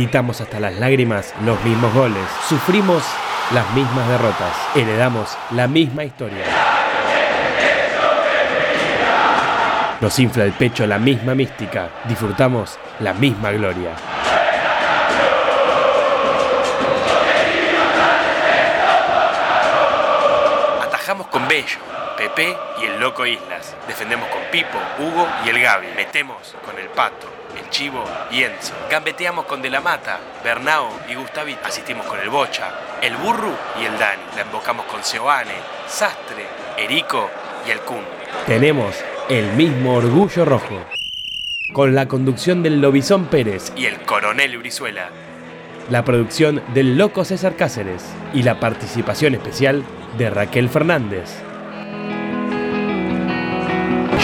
Gritamos hasta las lágrimas los mismos goles. Sufrimos las mismas derrotas. Heredamos la misma historia. Nos infla el pecho la misma mística. Disfrutamos la misma gloria. Atajamos con Bello, Pepe y el Loco Islas. Defendemos con Pipo, Hugo y el Gaby. Metemos con el Pato, el Chivo y Enzo. Gambeteamos con De la Mata, Bernao y Gustavito. Asistimos con el Bocha, el Burru y el Dani. La embocamos con Seoane, Sastre, Erico y el Kun. Tenemos el mismo orgullo rojo. Con la conducción del Lobizón Pérez y el Coronel Brizuela. La producción del Loco César Cáceres y la participación especial de Raquel Fernández.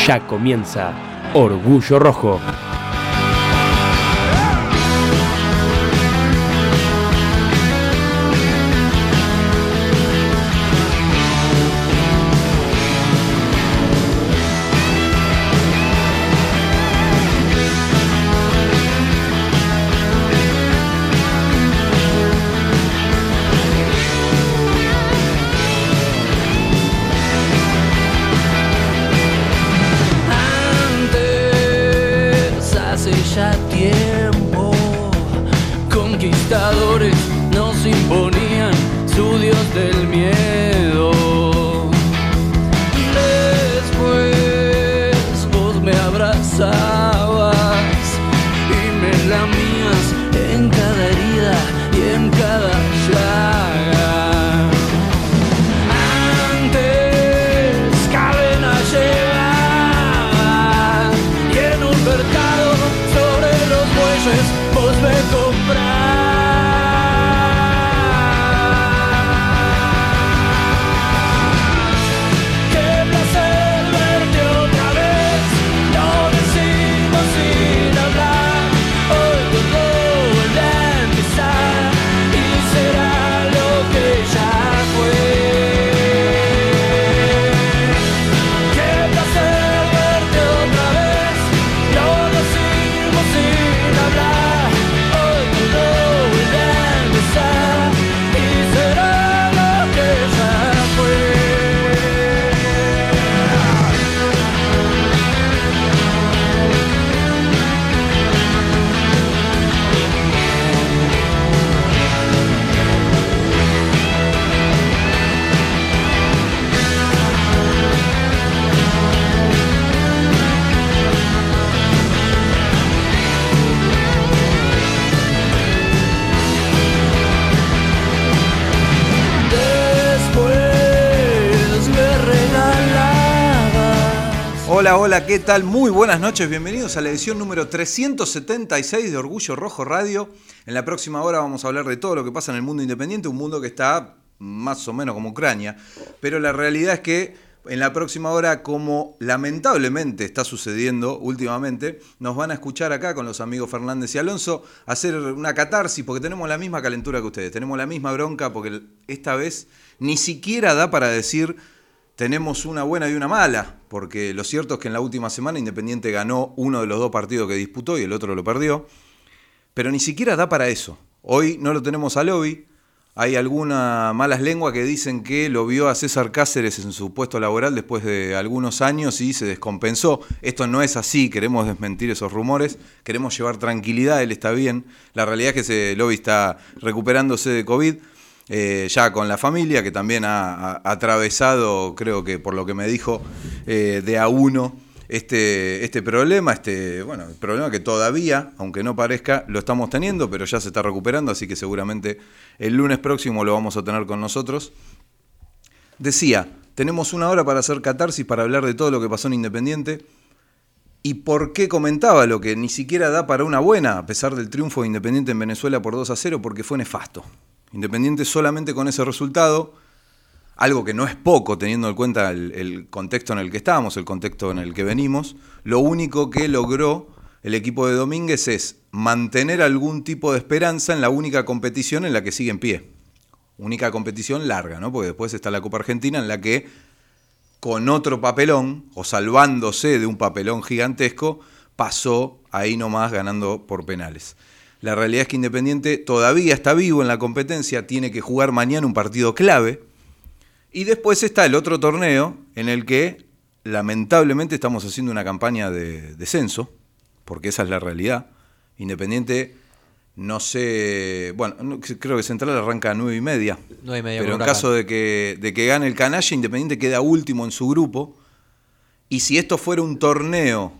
Ya comienza Orgullo Rojo. Hola, ¿qué tal? Muy buenas noches, bienvenidos a la edición número 376 de Orgullo Rojo Radio. En la próxima hora vamos a hablar de todo lo que pasa en el mundo independiente, un mundo que está más o menos como Ucrania, pero la realidad es que en la próxima hora, como lamentablemente está sucediendo últimamente, nos van a escuchar acá con los amigos Fernández y Alonso hacer una catarsis, porque tenemos la misma calentura que ustedes, tenemos la misma bronca, porque esta vez ni siquiera da para decir tenemos una buena y una mala, porque lo cierto es que en la última semana Independiente ganó uno de los dos partidos que disputó y el otro lo perdió, pero ni siquiera da para eso. Hoy no lo tenemos a Lobby, hay algunas malas lenguas que dicen que lo vio a César Cáceres en su puesto laboral después de algunos años y se descompensó. Esto no es así, queremos desmentir esos rumores, queremos llevar tranquilidad, él está bien. La realidad es que ese Lobby está recuperándose de COVID eh, ya con la familia, que también ha, atravesado, creo que por lo que me dijo, eh, de a uno este, este problema, este, bueno, el problema que todavía, aunque no parezca, lo estamos teniendo, pero ya se está recuperando, así que seguramente el lunes próximo lo vamos a tener con nosotros. Decía, tenemos una hora para hacer catarsis, para hablar de todo lo que pasó en Independiente. ¿Y por qué comentaba lo que ni siquiera da para una buena, a pesar del triunfo de Independiente en Venezuela por 2 a 0? Porque fue nefasto. Independiente solamente con ese resultado, algo que no es poco teniendo en cuenta el, contexto en el que estábamos, el contexto en el que venimos, lo único que logró el equipo de Domínguez es mantener algún tipo de esperanza en la única competición en la que sigue en pie. Única competición larga, ¿no? Porque después está la Copa Argentina en la que con otro papelón, o salvándose de un papelón gigantesco, pasó ahí nomás ganando por penales. La realidad es que Independiente todavía está vivo en la competencia, tiene que jugar mañana un partido clave. Y después está el otro torneo en el que lamentablemente estamos haciendo una campaña de descenso, porque esa es la realidad. Independiente, no sé, bueno, no- creo que Central arranca a nueve y media. Nueve y media Pero en caso de que, de que gane el canalla, Independiente queda último en su grupo. Y si esto fuera un torneo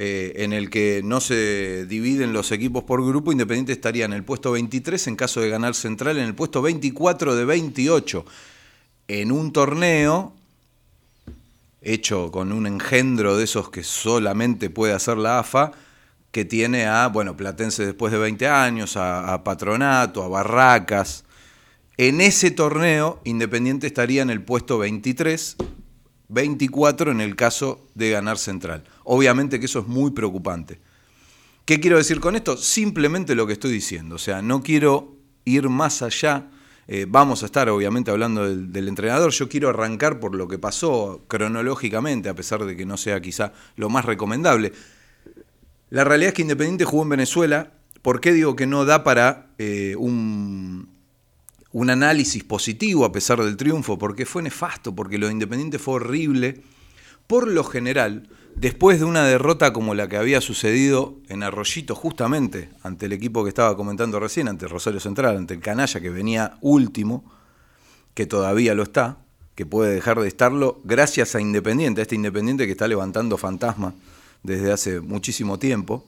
eh, en el que no se dividen los equipos por grupo, Independiente estaría en el puesto 23 en caso de ganar Central, en el puesto 24 de 28. En un torneo hecho con un engendro de esos que solamente puede hacer la AFA, que tiene a, bueno, Platense después de 20 años, a, a Patronato, a Barracas. En ese torneo, Independiente estaría en el puesto 23, 24 en el caso de ganar Central. Obviamente que eso es muy preocupante. ¿Qué quiero decir con esto? Simplemente lo que estoy diciendo. O sea, no quiero ir más allá. Eh, vamos a estar obviamente hablando del, entrenador. Yo quiero arrancar por lo que pasó cronológicamente, a pesar de que no sea quizá lo más recomendable. La realidad es que Independiente jugó en Venezuela. ¿Por qué digo que no da para eh, un, un análisis positivo a pesar del triunfo? Porque fue nefasto, porque lo de Independiente fue horrible. Por lo general, después de una derrota como la que había sucedido en Arroyito, justamente ante el equipo que estaba comentando recién, ante Rosario Central, ante el Canalla que venía último, que todavía lo está, que puede dejar de estarlo, gracias a Independiente, a este Independiente que está levantando fantasma desde hace muchísimo tiempo,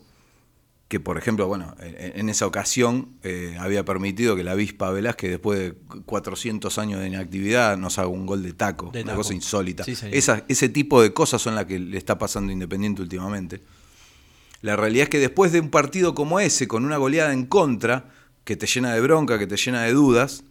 que por ejemplo, bueno, en, esa ocasión eh, había permitido que la avispa Velázquez, después de 400 años de inactividad, nos haga un gol de taco, De una taco. cosa insólita. Sí, ese tipo de cosas son las que le está pasando Independiente últimamente. La realidad es que después de un partido como ese, con una goleada en contra, que te llena de bronca, que te llena de dudas,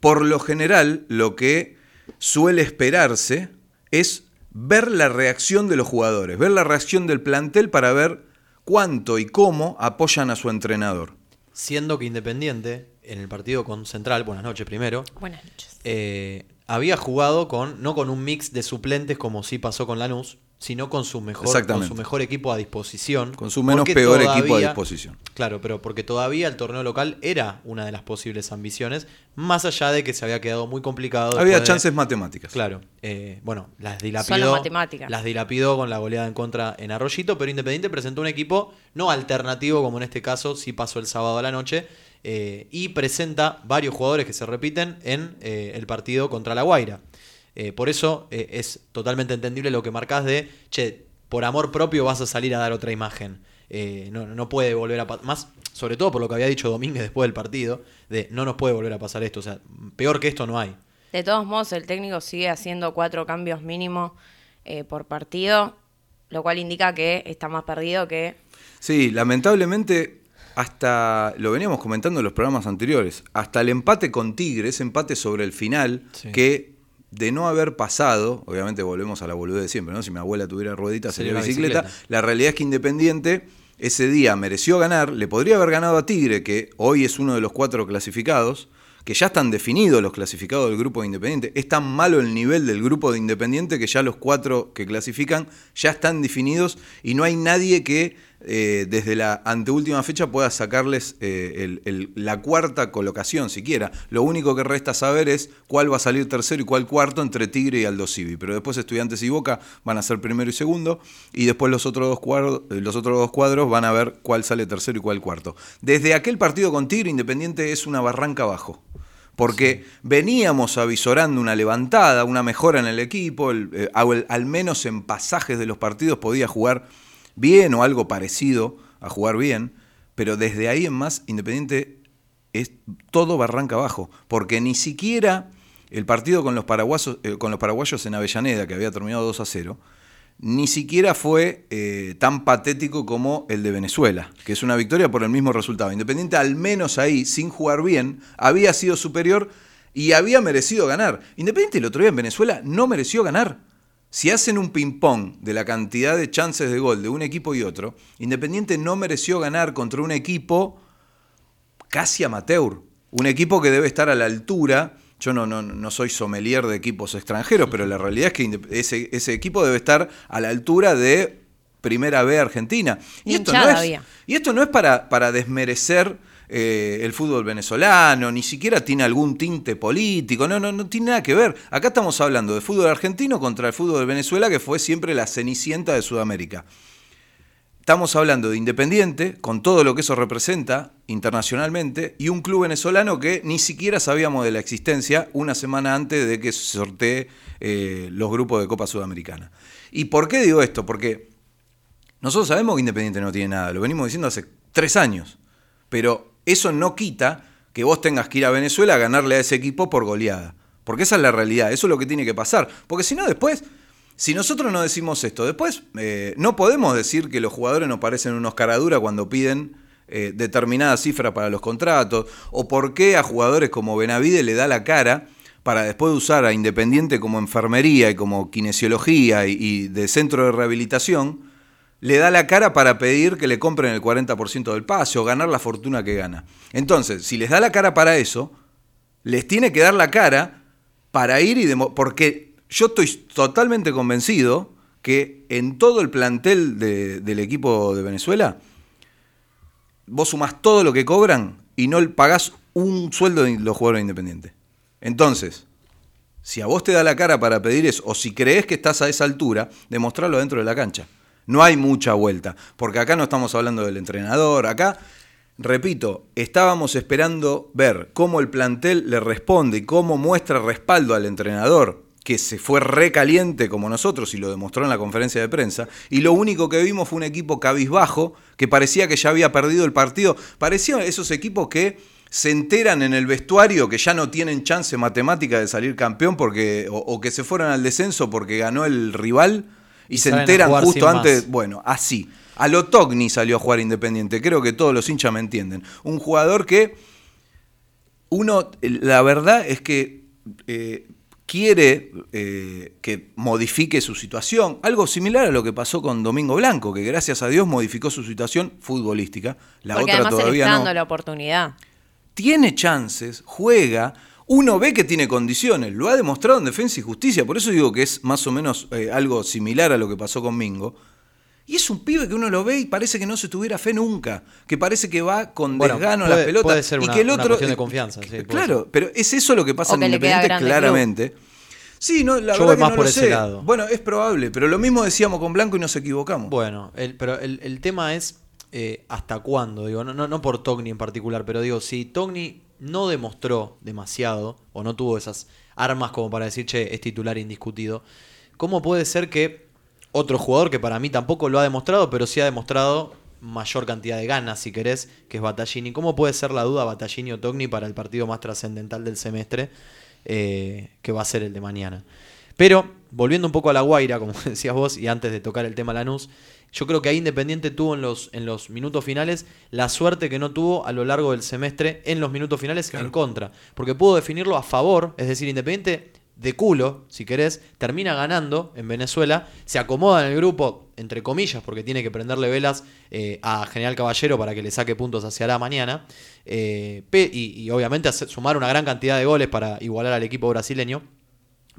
por lo general lo que suele esperarse es ver la reacción de los jugadores, ver la reacción del plantel para ver cuánto y cómo apoyan a su entrenador. Siendo que Independiente, en el partido con Central, buenas noches primero, Buenas noches. eh, había jugado con, no con un mix de suplentes como sí pasó con Lanús, sino con su mejor, con su mejor equipo a disposición. Con su menos porque peor equipo a disposición. Claro, pero porque todavía el torneo local era una de las posibles ambiciones, más allá de que se había quedado muy complicado. Había de- chances matemáticas. Claro, eh, bueno, las dilapidó. Matemáticas. Las dilapidó con la goleada en contra en Arroyito, pero Independiente presentó un equipo no alternativo, como en este caso sí pasó el sábado a la noche, eh, y presenta varios jugadores que se repiten en eh, el partido contra La Guaira. Eh, por eso eh, es totalmente entendible lo que marcás de, che, por amor propio vas a salir a dar otra imagen. Eh, no, no puede volver a pasar. Más, sobre todo por lo que había dicho Domínguez después del partido, de no nos puede volver a pasar esto. O sea, peor que esto no hay. De todos modos, el técnico sigue haciendo cuatro cambios mínimos eh, por partido, lo cual indica que está más perdido que... Sí, lamentablemente, hasta lo veníamos comentando en los programas anteriores, hasta el empate con Tigre, ese empate sobre el final, Sí. que de no haber pasado, obviamente volvemos a la boludez de siempre, ¿no? Si mi abuela tuviera rueditas sería bicicleta. bicicleta. La realidad es que Independiente ese día mereció ganar, le podría haber ganado a Tigre, que hoy es uno de los cuatro clasificados, que ya están definidos los clasificados del grupo de Independiente. Es tan malo el nivel del grupo de Independiente que ya los cuatro que clasifican ya están definidos y no hay nadie que eh, desde la anteúltima fecha pueda sacarles eh, el- el- la cuarta colocación siquiera. Lo único que resta saber es cuál va a salir tercero y cuál cuarto entre Tigre y Aldo Civi. Pero después Estudiantes y Boca van a ser primero y segundo y después los otros dos cuadros, eh, los otros dos cuadros van a ver cuál sale tercero y cuál cuarto. Desde aquel partido con Tigre, Independiente es una barranca abajo. Porque veníamos avisorando una levantada, una mejora en el equipo, el- eh, al, al menos en pasajes de los partidos podía jugar bien o algo parecido a jugar bien, pero desde ahí en más Independiente es todo barranca abajo, porque ni siquiera el partido con los, paraguasos, eh, con los paraguayos en Avellaneda, que había terminado 2 a 0, ni siquiera fue eh, tan patético como el de Venezuela, que es una victoria por el mismo resultado. Independiente, al menos ahí, sin jugar bien, había sido superior y había merecido ganar. Independiente el otro día en Venezuela no mereció ganar. Si hacen un ping-pong de la cantidad de chances de gol de un equipo y otro, Independiente no mereció ganar contra un equipo casi amateur. Un equipo que debe estar a la altura. Yo no, no, no soy sommelier de equipos extranjeros, pero la realidad es que ese, ese equipo debe estar a la altura de Primera B Argentina. Y esto no es, había. y esto no es para, para desmerecer eh, el fútbol venezolano, ni siquiera tiene algún tinte político, no, no, no tiene nada que ver. Acá estamos hablando de fútbol argentino contra el fútbol de Venezuela, que fue siempre la cenicienta de Sudamérica. Estamos hablando de Independiente, con todo lo que eso representa internacionalmente, y un club venezolano que ni siquiera sabíamos de la existencia una semana antes de que se sortee eh, los grupos de Copa Sudamericana. ¿Y por qué digo esto? Porque nosotros sabemos que Independiente no tiene nada, lo venimos diciendo hace tres años, pero eso no quita que vos tengas que ir a Venezuela a ganarle a ese equipo por goleada. Porque esa es la realidad, eso es lo que tiene que pasar. Porque si no, después si nosotros no decimos esto, después eh, no podemos decir que los jugadores nos parecen unos caraduras cuando piden eh, determinada cifra para los contratos, o por qué a jugadores como Benavide le da la cara para después usar a Independiente como enfermería y como kinesiología y de centro de rehabilitación, le da la cara para pedir que le compren el 40% del pase o ganar la fortuna que gana. Entonces, si les da la cara para eso, les tiene que dar la cara para ir y... porque yo estoy totalmente convencido que en todo el plantel de- del equipo de Venezuela, vos sumás todo lo que cobran y no pagás un sueldo de los jugadores independientes. Entonces, si a vos te da la cara para pedir eso, o si crees que estás a esa altura, demostrarlo dentro de la cancha. No hay mucha vuelta, porque acá no estamos hablando del entrenador, acá, repito, estábamos esperando ver cómo el plantel le responde y cómo muestra respaldo al entrenador, que se fue recaliente como nosotros y lo demostró en la conferencia de prensa, y lo único que vimos fue un equipo cabizbajo, que parecía que ya había perdido el partido, parecía esos equipos que se enteran en el vestuario que ya no tienen chance matemática de salir campeón porque o, o que se fueron al descenso porque ganó el rival y, se salen enteran justo antes, más. bueno, así. A lo Togni salió a jugar Independiente, creo que todos los hinchas me entienden. Un jugador que uno, la verdad es que eh, quiere eh, que modifique su situación, algo similar a lo que pasó con Domingo Blanco, que gracias a Dios modificó su situación futbolística. La Porque otra además todavía está no la oportunidad. tiene chances, juega, uno ve que tiene condiciones, lo ha demostrado en Defensa y Justicia, por eso digo que es más o menos eh, algo similar a lo que pasó con Mingo. Y es un pibe que uno lo ve y parece que no se tuviera fe nunca, que parece que va con Bueno, desgano a las pelotas. puede ser y una- que el una otro, cuestión de eh, confianza, sí, puede claro, ser. pero es eso lo que pasa O en Independiente claramente. Sí, no, la Yo verdad voy que más no por lo ese sé. lado. Bueno, es probable, pero lo mismo decíamos con Blanco y nos equivocamos. Bueno, el- pero el, el tema es eh, hasta cuándo, digo, no, no, no por Togni en particular, pero digo, si Togni no demostró demasiado o no tuvo esas armas como para decir, che, es titular indiscutido, ¿cómo puede ser que otro jugador que para mí tampoco lo ha demostrado, pero sí ha demostrado mayor cantidad de ganas, si querés, que es Battaglini? ¿Cómo puede ser la duda Battaglini o Togni para el partido más trascendental del semestre, eh, que va a ser el de mañana? Pero, volviendo un poco a la Guaira, como decías vos, y antes de tocar el tema Lanús, yo creo que ahí Independiente tuvo en los, en los minutos finales la suerte que no tuvo a lo largo del semestre en los minutos finales en contra. Porque pudo definirlo a favor, es decir, Independiente de culo, si querés, termina ganando en Venezuela, se acomoda en el grupo, entre comillas, porque tiene que prenderle velas eh, a General Caballero para que le saque puntos hacia la mañana, eh, y, y obviamente sumar una gran cantidad de goles para igualar al equipo brasileño.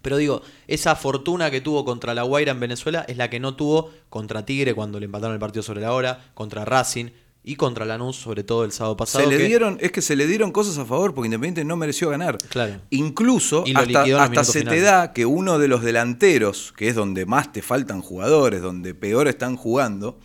Pero digo, esa fortuna que tuvo contra La Guaira en Venezuela es la que no tuvo contra Tigre cuando le empataron el partido sobre la hora, contra Racing y contra Lanús, sobre todo el sábado pasado. Se le que- dieron, es que se le dieron cosas a favor porque Independiente no mereció ganar. Claro. Incluso hasta, se te da que uno de los delanteros, que es donde más te faltan jugadores, donde peor están jugando,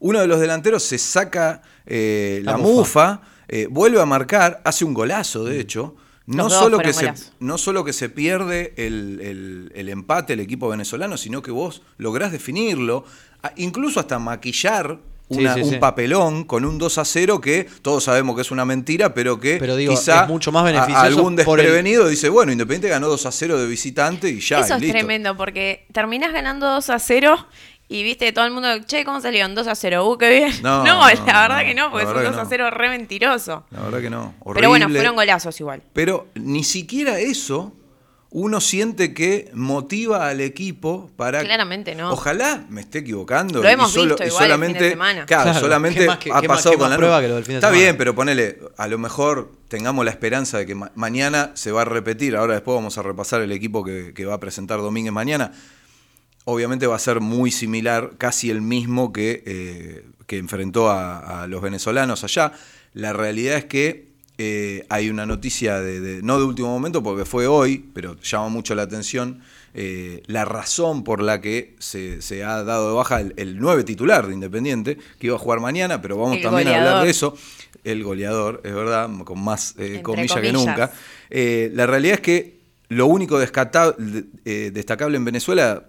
uno de los delanteros se saca eh, la, La mufa, mufa. eh, vuelve a marcar, hace un golazo Mm. de hecho. No solo, que se, no solo que se pierde el, el- el empate el equipo venezolano, sino que vos lográs definirlo, a- incluso hasta maquillar Sí, una- sí, un sí. papelón con un 2 a 0 que todos sabemos que es una mentira, pero que Pero digo, quizá es mucho más a- beneficioso algún por el- desprevenido dice, bueno, Independiente ganó 2 a 0 de visitante y ya, Eso y es listo. tremendo porque terminás ganando 2 a 0 y viste todo el mundo, che, ¿cómo salieron? 2 a 0, uh, qué bien. No, No, no, la verdad no, que no, porque es un verdad 2 que a no. 0 re mentiroso. La verdad que no. Pero bueno, horrible. fueron golazos igual. Pero ni siquiera eso uno siente que motiva al equipo para. Claramente no. Ojalá me esté equivocando. Lo y hemos solo- visto y igual el fin de solamente, semana. Claro, Claro, solamente ¿qué más que- ha más- pasado con más la prueba que lo del fin de Está semana? bien, pero ponele, a lo mejor tengamos la esperanza de que ma- mañana se va a repetir. Ahora después vamos a repasar el equipo que, que va a presentar Domínguez mañana. Obviamente va a ser muy similar, casi el mismo que, eh, que enfrentó a, a los venezolanos allá. La realidad es que eh, hay una noticia, de, de- no de último momento, porque fue hoy, pero llama mucho la atención, eh, la razón por la que se, se ha dado de baja el, el nueve titular de Independiente, que iba a jugar mañana, pero vamos El también a hablar de eso. El goleador, es verdad, con más eh, Entre comillas que nunca. Eh, la realidad es que lo único destacable en Venezuela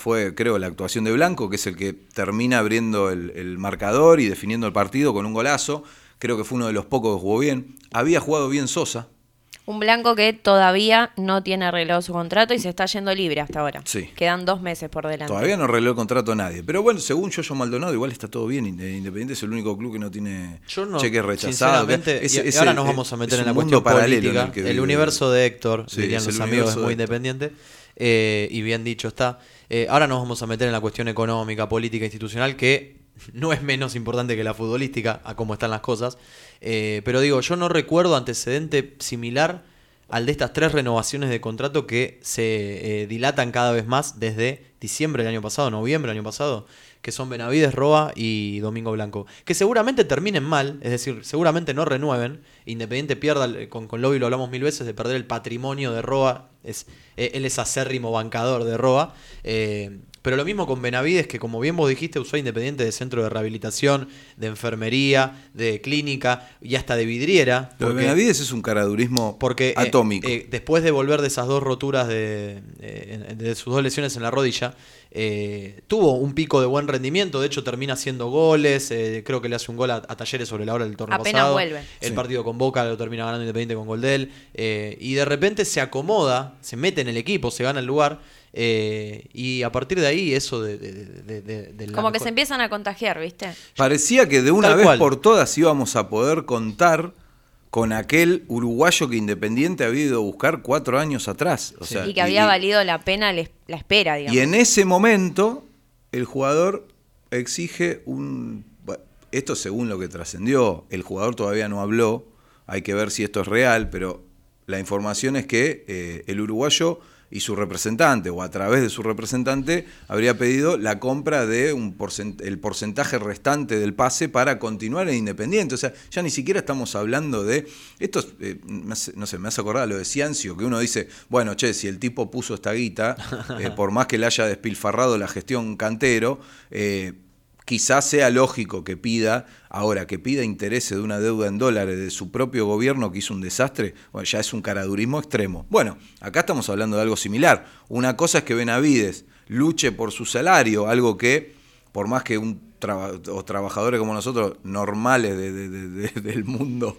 fue, creo, la actuación de Blanco, que es el que termina abriendo el, el marcador y definiendo el partido con un golazo. Creo que fue uno de los pocos que jugó bien. Había jugado bien Sosa. Un blanco que todavía no tiene arreglado su contrato y se está yendo libre hasta ahora. Sí. Quedan dos meses por delante. Todavía no arregló el contrato a nadie. Pero bueno, según Yoyo Maldonado, igual está todo bien. Inde- Independiente es el único club que no tiene Yo no, cheques rechazados. Es- y- y es ahora nos vamos a meter es en la cuestión en política, el que el, vive- universo de Héctor, Sí, dirían es los amigos de Muy Héctor. Independiente, eh, y bien dicho está. Eh, ahora nos vamos a meter en la cuestión económica, política, institucional, que no es menos importante que la futbolística, a cómo están las cosas. Eh, pero digo, yo no recuerdo antecedente similar al de estas tres renovaciones de contrato que se dilatan cada vez más desde diciembre del año pasado, noviembre del año pasado, que son Benavides, Roa y Domingo Blanco. Que seguramente terminen mal, es decir, seguramente no renueven. Independiente pierda, con, con Lobby lo hablamos mil veces, de perder el patrimonio de Roa. Es, eh, él es acérrimo bancador de Roa. eh, pero lo mismo con Benavides, que como bien vos dijiste, usó a Independiente de centro de rehabilitación, de enfermería, de clínica y hasta de vidriera. Lo de porque- Benavides es un caradurismo porque eh, atómico. eh, después de volver de esas dos roturas de, eh, en- de sus dos lesiones en la rodilla, eh, tuvo un pico de buen rendimiento. De hecho, termina haciendo goles. eh, creo que le hace un gol a, a Talleres sobre la hora del torneo Apenas pasado. vuelve. El Sí. partido con Boca lo termina ganando Independiente con gol de él. eh, y de repente se acomoda, se mete en el equipo, se gana el lugar. Eh, y a partir de ahí, eso de. de- de- de- de la Como que mejor- se empiezan a contagiar, ¿viste? Parecía que de una Tal vez cual. por todas íbamos a poder contar con aquel uruguayo que Independiente había ido a buscar cuatro años atrás. O sea, y que había valido la pena la espera, digamos. Y en ese momento, el jugador exige un. Esto según lo que trascendió, el jugador todavía no habló, hay que ver si esto es real, pero la información es que eh, el uruguayo y su representante, o a través de su representante, habría pedido la compra de un porcent- el porcentaje restante del pase para continuar en Independiente. O sea, ya ni siquiera estamos hablando de. Esto, es, eh, hace- no sé, me hace acordar lo de Ciancio, que uno dice, bueno, che, si el tipo puso esta guita, eh, por más que le haya despilfarrado la gestión cantero, eh, quizás sea lógico que pida, ahora que pida interés de una deuda en dólares de su propio gobierno que hizo un desastre, bueno, ya es un caradurismo extremo. Bueno, acá estamos hablando de algo similar. Una cosa es que Benavides luche por su salario, algo que, por más que un traba- o trabajadores como nosotros, normales de- de- de- de- del mundo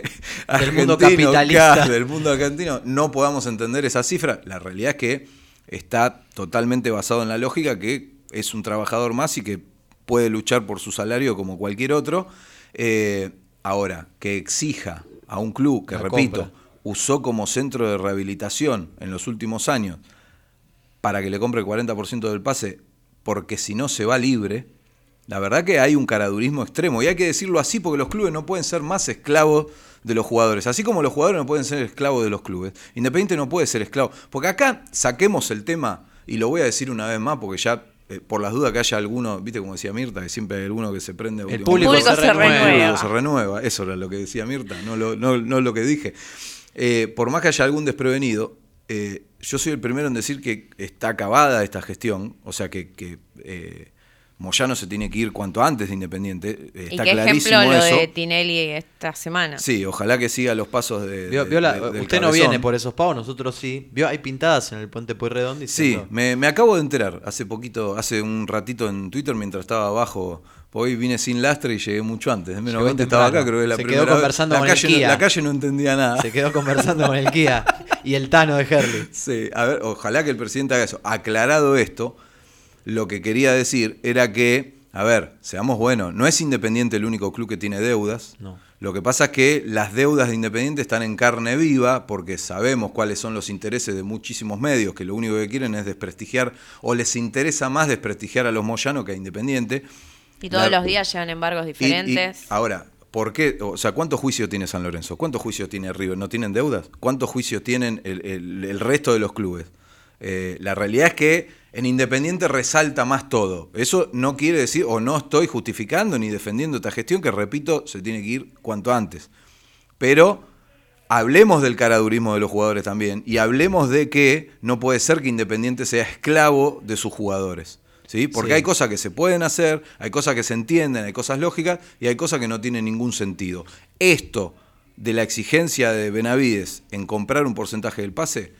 Del mundo capitalista. del mundo argentino, no podamos entender esa cifra. La realidad es que está totalmente basado en la lógica que es un trabajador más y que puede luchar por su salario como cualquier otro. Eh, ahora, que exija a un club que, La repito, compra. usó como centro de rehabilitación en los últimos años para que le compre el 40% del pase, porque si no se va libre, la verdad que hay un caradurismo extremo. Y hay que decirlo así porque los clubes no pueden ser más esclavos de los jugadores. Así como los jugadores no pueden ser esclavos de los clubes. Independiente no puede ser esclavo. Porque acá saquemos el tema, y lo voy a decir una vez más, porque ya, eh, por las dudas que haya alguno, viste como decía Mirta, que siempre hay alguno que se prende. El público, se renueva. Se renueva. Eso era lo que decía Mirta, no lo, no, no lo que dije. Eh, por más que haya algún desprevenido, eh, yo soy el primero en decir que está acabada esta gestión, o sea que, que Moyano se tiene que ir cuanto antes de Independiente. eh, y está qué clarísimo ejemplo lo eso. de Tinelli esta semana. Sí, ojalá que siga los pasos de. Vio- de- vio la- de- del usted no viene por esos pavos, nosotros sí. Vio, hay pintadas en el puente Pueyrredón Sí, diciendo. me, me acabo de enterar hace poquito, hace un ratito en Twitter mientras estaba abajo. Hoy vine sin lastre y llegué mucho antes. De menos Llegó 20 estaba acá, creo que es la Se quedó primera vez. conversando la con el calle, no- Kia. la calle no entendía nada. Se quedó conversando con el Kia y el Tano de Herley. Sí, a ver, ojalá que el presidente haga eso. Aclarado esto, lo que quería decir era que, a ver, seamos buenos, no es Independiente el único club que tiene deudas. No. Lo que pasa es que las deudas de Independiente están en carne viva porque sabemos cuáles son los intereses de muchísimos medios que lo único que quieren es desprestigiar o les interesa más desprestigiar a los Moyanos que a Independiente. Y todos La- los días llegan embargos y- y- diferentes. ahora, ¿por qué? O sea, ¿cuántos juicios tiene San Lorenzo? ¿Cuántos juicios tiene River? ¿No tienen deudas? ¿Cuántos juicios tienen el, el- el resto de los clubes? Eh, la realidad es que en Independiente resalta más todo. Eso no quiere decir, o no estoy justificando ni defendiendo esta gestión, que repito, se tiene que ir cuanto antes. Pero hablemos del caradurismo de los jugadores también y hablemos de que no puede ser que Independiente sea esclavo de sus jugadores. ¿sí? Porque Sí. hay cosas que se pueden hacer, hay cosas que se entienden, hay cosas lógicas y hay cosas que no tienen ningún sentido. Esto de la exigencia de Benavides en comprar un porcentaje del pase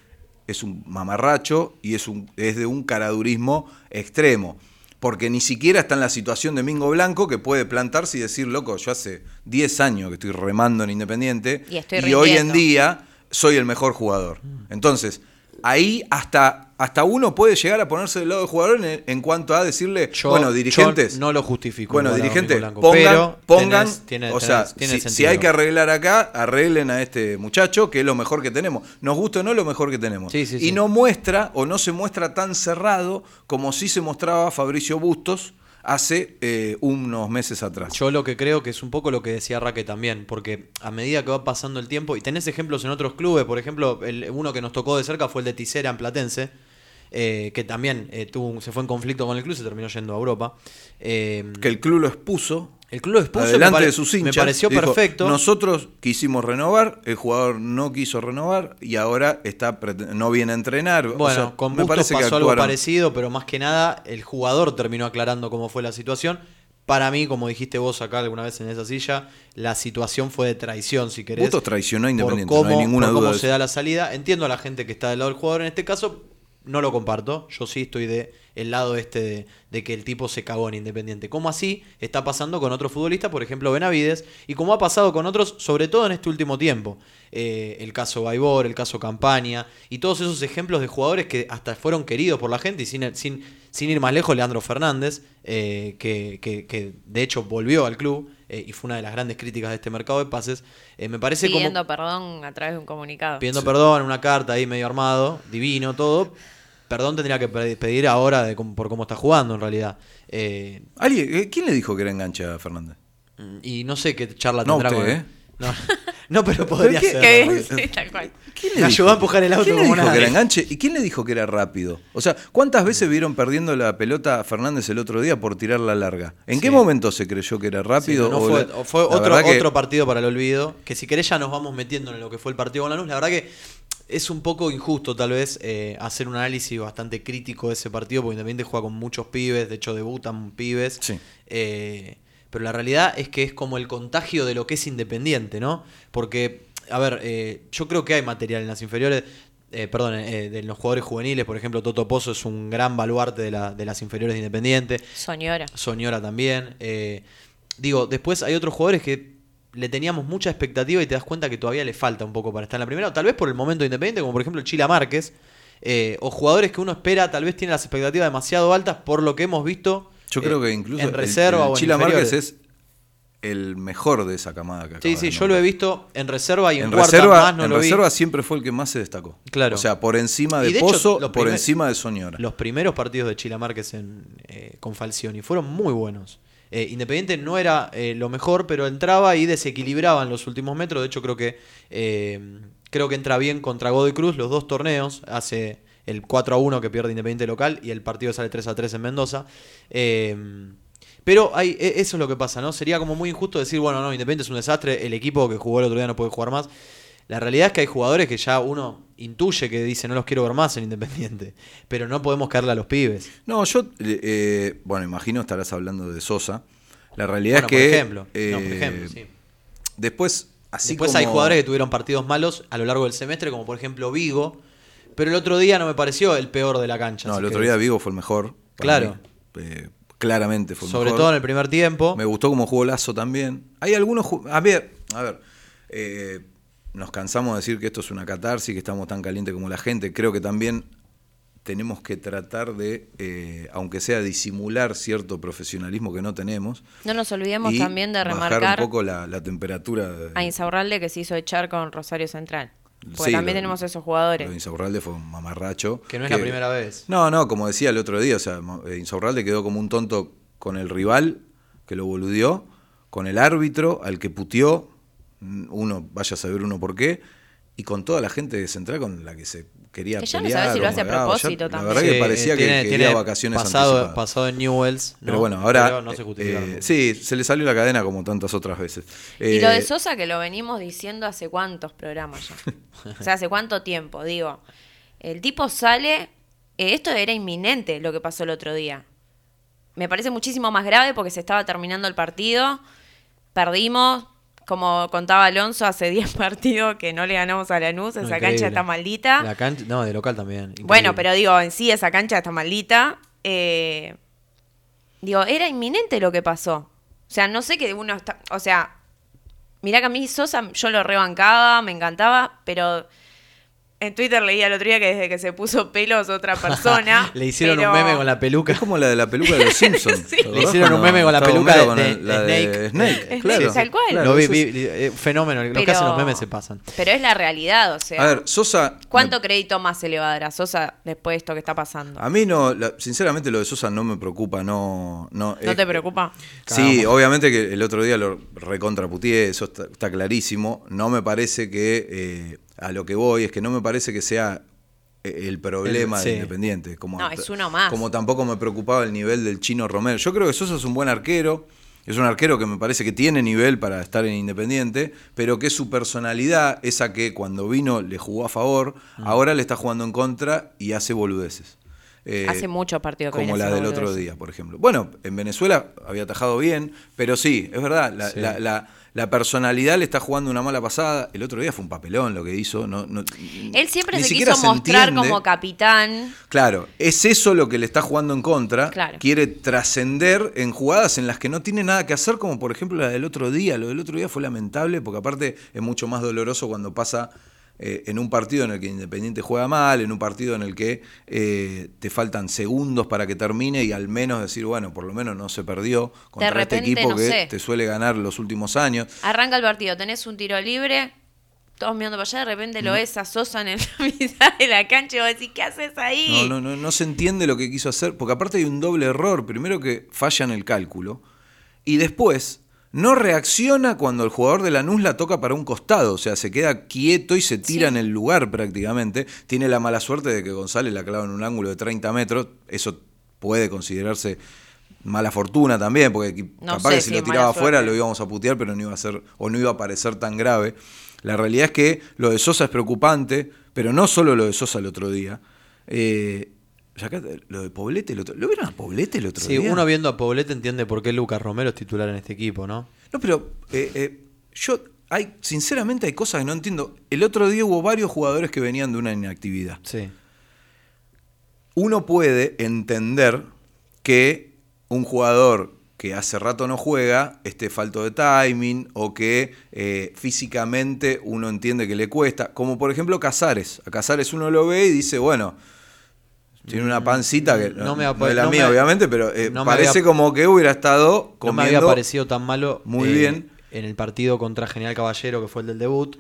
es un mamarracho y es, un, es de un caradurismo extremo. Porque ni siquiera está en la situación de Mingo Blanco que puede plantarse y decir, loco, yo hace 10 años que estoy remando en Independiente Y estoy hoy en rindiendo". día soy el mejor jugador. Entonces, ahí hasta, hasta uno puede llegar a ponerse del lado del jugador en, en cuanto a decirle, Yo- bueno, dirigentes. yo no lo justifico. Bueno, dirigentes, pongan, pero pongan tenés- o sea, tenés- si, si hay que arreglar acá, arreglen a este muchacho, que es lo mejor que tenemos. Nos gusta o no, lo mejor que tenemos. Sí, sí, y sí. no muestra o no se muestra tan cerrado como sí se mostraba Fabricio Bustos hace eh, unos meses atrás. Yo lo que creo que es un poco lo que decía Raque también, porque a medida que va pasando el tiempo, y tenés ejemplos en otros clubes, por ejemplo, el, uno que nos tocó de cerca fue el de Tisera en Platense, eh, que también eh, tuvo, se fue en conflicto con el club y se terminó yendo a Europa. Que el club lo expuso el club lo expuso me adelante pare- de sus hinchas. Me pareció dijo, perfecto. Nosotros quisimos renovar, el jugador no quiso renovar y ahora está no viene a entrenar. O Bueno, sea, con me Bustos parece que pasó algo parecido, pero más que nada el jugador terminó aclarando cómo fue la situación. Para mí, como dijiste vos acá alguna vez en esa silla, la situación fue de traición, si querés. Bustos traicionó a por Independiente, cómo, no hay ninguna por duda cómo se da la salida. Entiendo a la gente que está del lado del jugador en este caso, no lo comparto. Yo sí estoy de el lado este de, de que el tipo se cagó en Independiente. Como así está pasando con otros futbolistas, por ejemplo Benavides, y como ha pasado con otros, sobre todo en este último tiempo. Eh, el caso Baibor, el caso Campaña, y todos esos ejemplos de jugadores que hasta fueron queridos por la gente, y sin, sin, sin ir más lejos, Leandro Fernández, eh, que, que- que de hecho volvió al club. eh, y fue una de las grandes críticas de este mercado de pases. Eh, me parece como Pidiendo perdón a través de un comunicado. pidiendo perdón, una carta ahí medio armado, divino, todo. Perdón tendría que pe- pedir ahora de cómo- por cómo está jugando en realidad. Eh, ¿Alguien, eh, ¿Quién le dijo que era enganche a Fernández? y no sé qué charla No tendrá usted, con ¿eh? No, no, pero podría qué- ser. ¿no? sí, tal cual. ¿Quién Me ayudó a empujar el auto ¿Quién le como dijo nadie. que era enganche? ¿Y quién le dijo que era rápido? O sea, ¿cuántas veces vieron perdiendo la pelota a Fernández el otro día por tirarla larga? ¿En qué Sí. momento se creyó que era Sí, rápido? no o fue, la- la otro, verdad que- otro partido para el olvido. Que si querés ya nos vamos metiendo en lo que fue el partido con Lanús. La verdad que es un poco injusto tal vez eh, hacer un análisis bastante crítico de ese partido porque Independiente juega con muchos pibes, de hecho debutan pibes. Sí. Eh, pero la realidad es que es como el contagio de lo que es Independiente, ¿no? Porque, a ver, eh, yo creo que hay material en las inferiores. eh, perdón, eh, de los jugadores juveniles, por ejemplo, Toto Pozo es un gran baluarte de, la- de las inferiores de Independiente. Soñora. Soñora también. eh, digo, después hay otros jugadores que le teníamos mucha expectativa y te das cuenta que todavía le falta un poco para estar en la primera, o tal vez por el momento independiente, como por ejemplo el Chila Márquez, eh, o jugadores que uno espera, tal vez tienen las expectativas demasiado altas por lo que hemos visto. Yo eh, creo que incluso en el- reserva el, o en Chila inferiores. Márquez es el mejor de esa camada que Sí, sí, yo lo he visto en reserva y en, En cuarta reserva, más no en lo vi. reserva siempre fue el que más se destacó. Claro. O sea, por encima de, Pozo, por primer- encima de Soñora. Los primeros partidos de Chila Márquez en, eh, con Falcioni fueron muy buenos. Eh, Independiente no era eh, lo mejor, pero entraba y desequilibraba en los últimos metros. De hecho, creo que eh, creo que entra bien contra Godoy Cruz los dos torneos. Hace el 4 a 1 que pierde Independiente local y el partido sale 3 a 3 en Mendoza. Pero hay, e- eso es lo que pasa, ¿no? Sería como muy injusto decir, bueno, no, Independiente es un desastre, el equipo que jugó el otro día no puede jugar más. La realidad es que hay jugadores que ya uno intuye que dice no los quiero ver más en Independiente, pero no podemos caerle a los pibes. No, yo, eh, eh, bueno, imagino estarás hablando de Sosa. La realidad Bueno, es que. por ejemplo, no, por eh, ejemplo, sí. Después, así Después hay jugadores que tuvieron partidos malos a lo largo del semestre, como por ejemplo Vigo, pero el otro día no me pareció el peor de la cancha. No, el otro día Vigo fue el mejor. Claro. Eh, claramente fue el Sobre mejor. todo en el primer tiempo. Me gustó como jugó Lazo también. Hay algunos. A ver, a ver. Nos cansamos de decir que esto es una catarsis, que estamos tan calientes como la gente. Creo que también tenemos que tratar de, eh, aunque sea disimular cierto profesionalismo que no tenemos. No nos olvidemos y también de bajar remarcar un poco la, la temperatura. de- a Insaurralde que se hizo echar con Rosario Central. Porque Sí, también lo- tenemos esos jugadores. Insaurralde fue un mamarracho. Que no es la primera vez. No, no, como decía el otro día, o sea, eh, Insaurralde quedó como un tonto con el rival que lo boludeó, con el árbitro al que puteó, uno, vaya a saber uno por qué, y con toda la gente de Central con la que se quería Que ya no sabes si lo hace a ya- propósito La verdad que parecía eh, que quería vacaciones pasado, anticipadas. pasado en Newells. ¿no? Pero bueno, ahora. Pero no se justifica eh, sí, se le salió la cadena como tantas otras veces. Y lo Eh, de Sosa que lo venimos diciendo hace cuántos programas ya. o sea, hace cuánto tiempo, digo. El tipo sale, eh, esto era inminente lo que pasó el otro día. Me parece muchísimo más grave porque se estaba terminando el partido, perdimos, como contaba Alonso, hace 10 partidos que no le ganamos a Lanús, No, esa increíble. cancha está maldita. La cancha, no, de local también. increíble. Bueno, pero digo, en sí esa cancha está maldita. Eh, digo, era inminente lo que pasó. O sea, no sé que uno está. O sea, mirá que a mí Sosa yo lo rebancaba, me encantaba, pero en Twitter leía el otro día que desde que se puso pelos otra persona. Le hicieron pero- un meme con la peluca. Es como la de la peluca de los Simpsons. Sí. ¿te acordás Le hicieron un meme con la peluca de- con el- de la de Snake. Snake, claro. tal cual. Claro, Lo vi, vi- eh, fenómeno. Los que pero- hacen los memes se pasan. Pero es la realidad, o sea. A ver, Sosa. ¿Cuánto me- crédito más se le va a dar a Sosa después de esto que está pasando? A mí no, la- sinceramente lo de Sosa no me preocupa, no. ¿No, ¿No es- te preocupa? Sí, Cagamos. obviamente que el otro día lo recontraputié, eso está, está clarísimo. No me parece que, eh, a lo que voy, es que no me parece que sea eh, el problema El- de sí. Independiente. Como, No, es uno más. Como tampoco me preocupaba el nivel del chino Romero. Yo creo que Sosa es un buen arquero. Es un arquero que me parece que tiene nivel para estar en Independiente, pero que su personalidad, esa que cuando vino le jugó a favor, Mm. ahora le está jugando en contra y hace boludeces. Eh, Hace muchos partidos que Como viene la del otro día, por ejemplo. Bueno, en Venezuela había atajado bien, pero sí, es verdad, la, Sí. la- la- la personalidad le está jugando una mala pasada. El otro día fue un papelón lo que hizo. No, no- Él siempre se quiso mostrar entiende. como capitán. Claro, es eso lo que le está jugando en contra. Claro. Quiere trascender en jugadas en las que no tiene nada que hacer, como por ejemplo la del otro día. Lo del otro día fue lamentable porque aparte es mucho más doloroso cuando pasa eh, en un partido en el que Independiente juega mal, en un partido en el que eh, te faltan segundos para que termine y al menos decir, bueno, por lo menos no se perdió contra este equipo no que sé. te suele ganar los últimos años. Arranca el partido, tenés un tiro libre, todos mirando para allá, de repente lo ves a Sosa en la mitad de la cancha y vos decís, ¿qué haces ahí? No, no, no, no se entiende lo que quiso hacer, porque aparte hay un doble error. Primero que falla en el cálculo, y después no reacciona cuando el jugador de Lanús la toca para un costado, o sea, se queda quieto y se tira Sí. en el lugar prácticamente. Tiene la mala suerte de que González la clava en un ángulo de 30 metros, eso puede considerarse mala fortuna también, porque No capaz sé que si si lo tiraba afuera lo íbamos a putear, pero no iba a ser, o no iba a parecer tan grave. La realidad es que lo de Sosa es preocupante, pero no solo lo de Sosa el otro día. Eh, ya acá, lo de Poblete el otro ¿Lo vieron a Poblete el otro Sí, día? uno viendo a Poblete entiende por qué Lucas Romero es titular en este equipo, ¿no? No, pero eh, eh, yo, hay, sinceramente hay cosas que no entiendo. El otro día hubo varios jugadores que venían de una inactividad. Sí. Uno puede entender que un jugador que hace rato no juega esté falto de timing o que eh, físicamente uno entiende que le cuesta, como por ejemplo Casares. A Casares uno lo ve y dice, bueno, tiene una pancita que no, no me no es la no mía, me- obviamente, pero eh, no parece había- como que hubiera estado No comiendo... me había parecido tan malo muy eh, bien. en el partido contra General Caballero, que fue el del debut,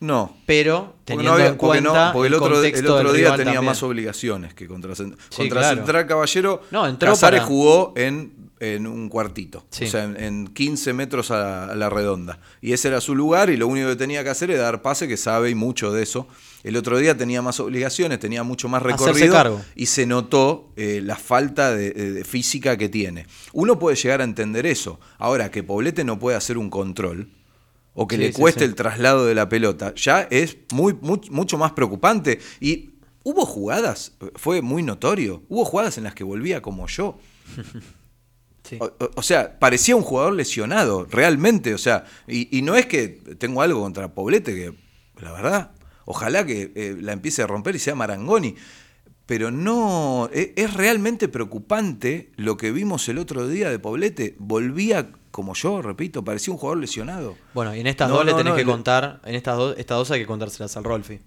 No, pero Porque, teniendo no había- en porque no- cuenta porque el otro, el otro día tenía también. más obligaciones que contra, Sí, contra claro. Central Caballero. No, entró Casares para- jugó en, en un cuartito, Sí. o sea, en, en 15 metros a, a la redonda. Y ese era su lugar y lo único que tenía que hacer era dar pase, que sabe y mucho de eso. El otro día tenía más obligaciones, tenía mucho más recorrido y se notó eh, la falta de, física que tiene. Uno puede llegar a entender eso. Ahora, que Poblete no puede hacer un control o que Sí, le cueste sí. el traslado de la pelota, ya es muy, muy- mucho más preocupante. Y hubo jugadas, fue muy notorio, hubo jugadas en las que volvía como yo. Sí. O, sea, parecía un jugador lesionado, realmente. O sea, y, y no es que tengo algo contra Poblete, que la verdad, ojalá que eh, la empiece a romper y sea Marangoni. Pero no, e- es, realmente preocupante lo que vimos el otro día de Poblete. Volvía, como yo, repito, parecía un jugador lesionado. Bueno, y en estas No, dos le tenés no, que contar, en estas dos, estas dos hay que contárselas al Rolfi.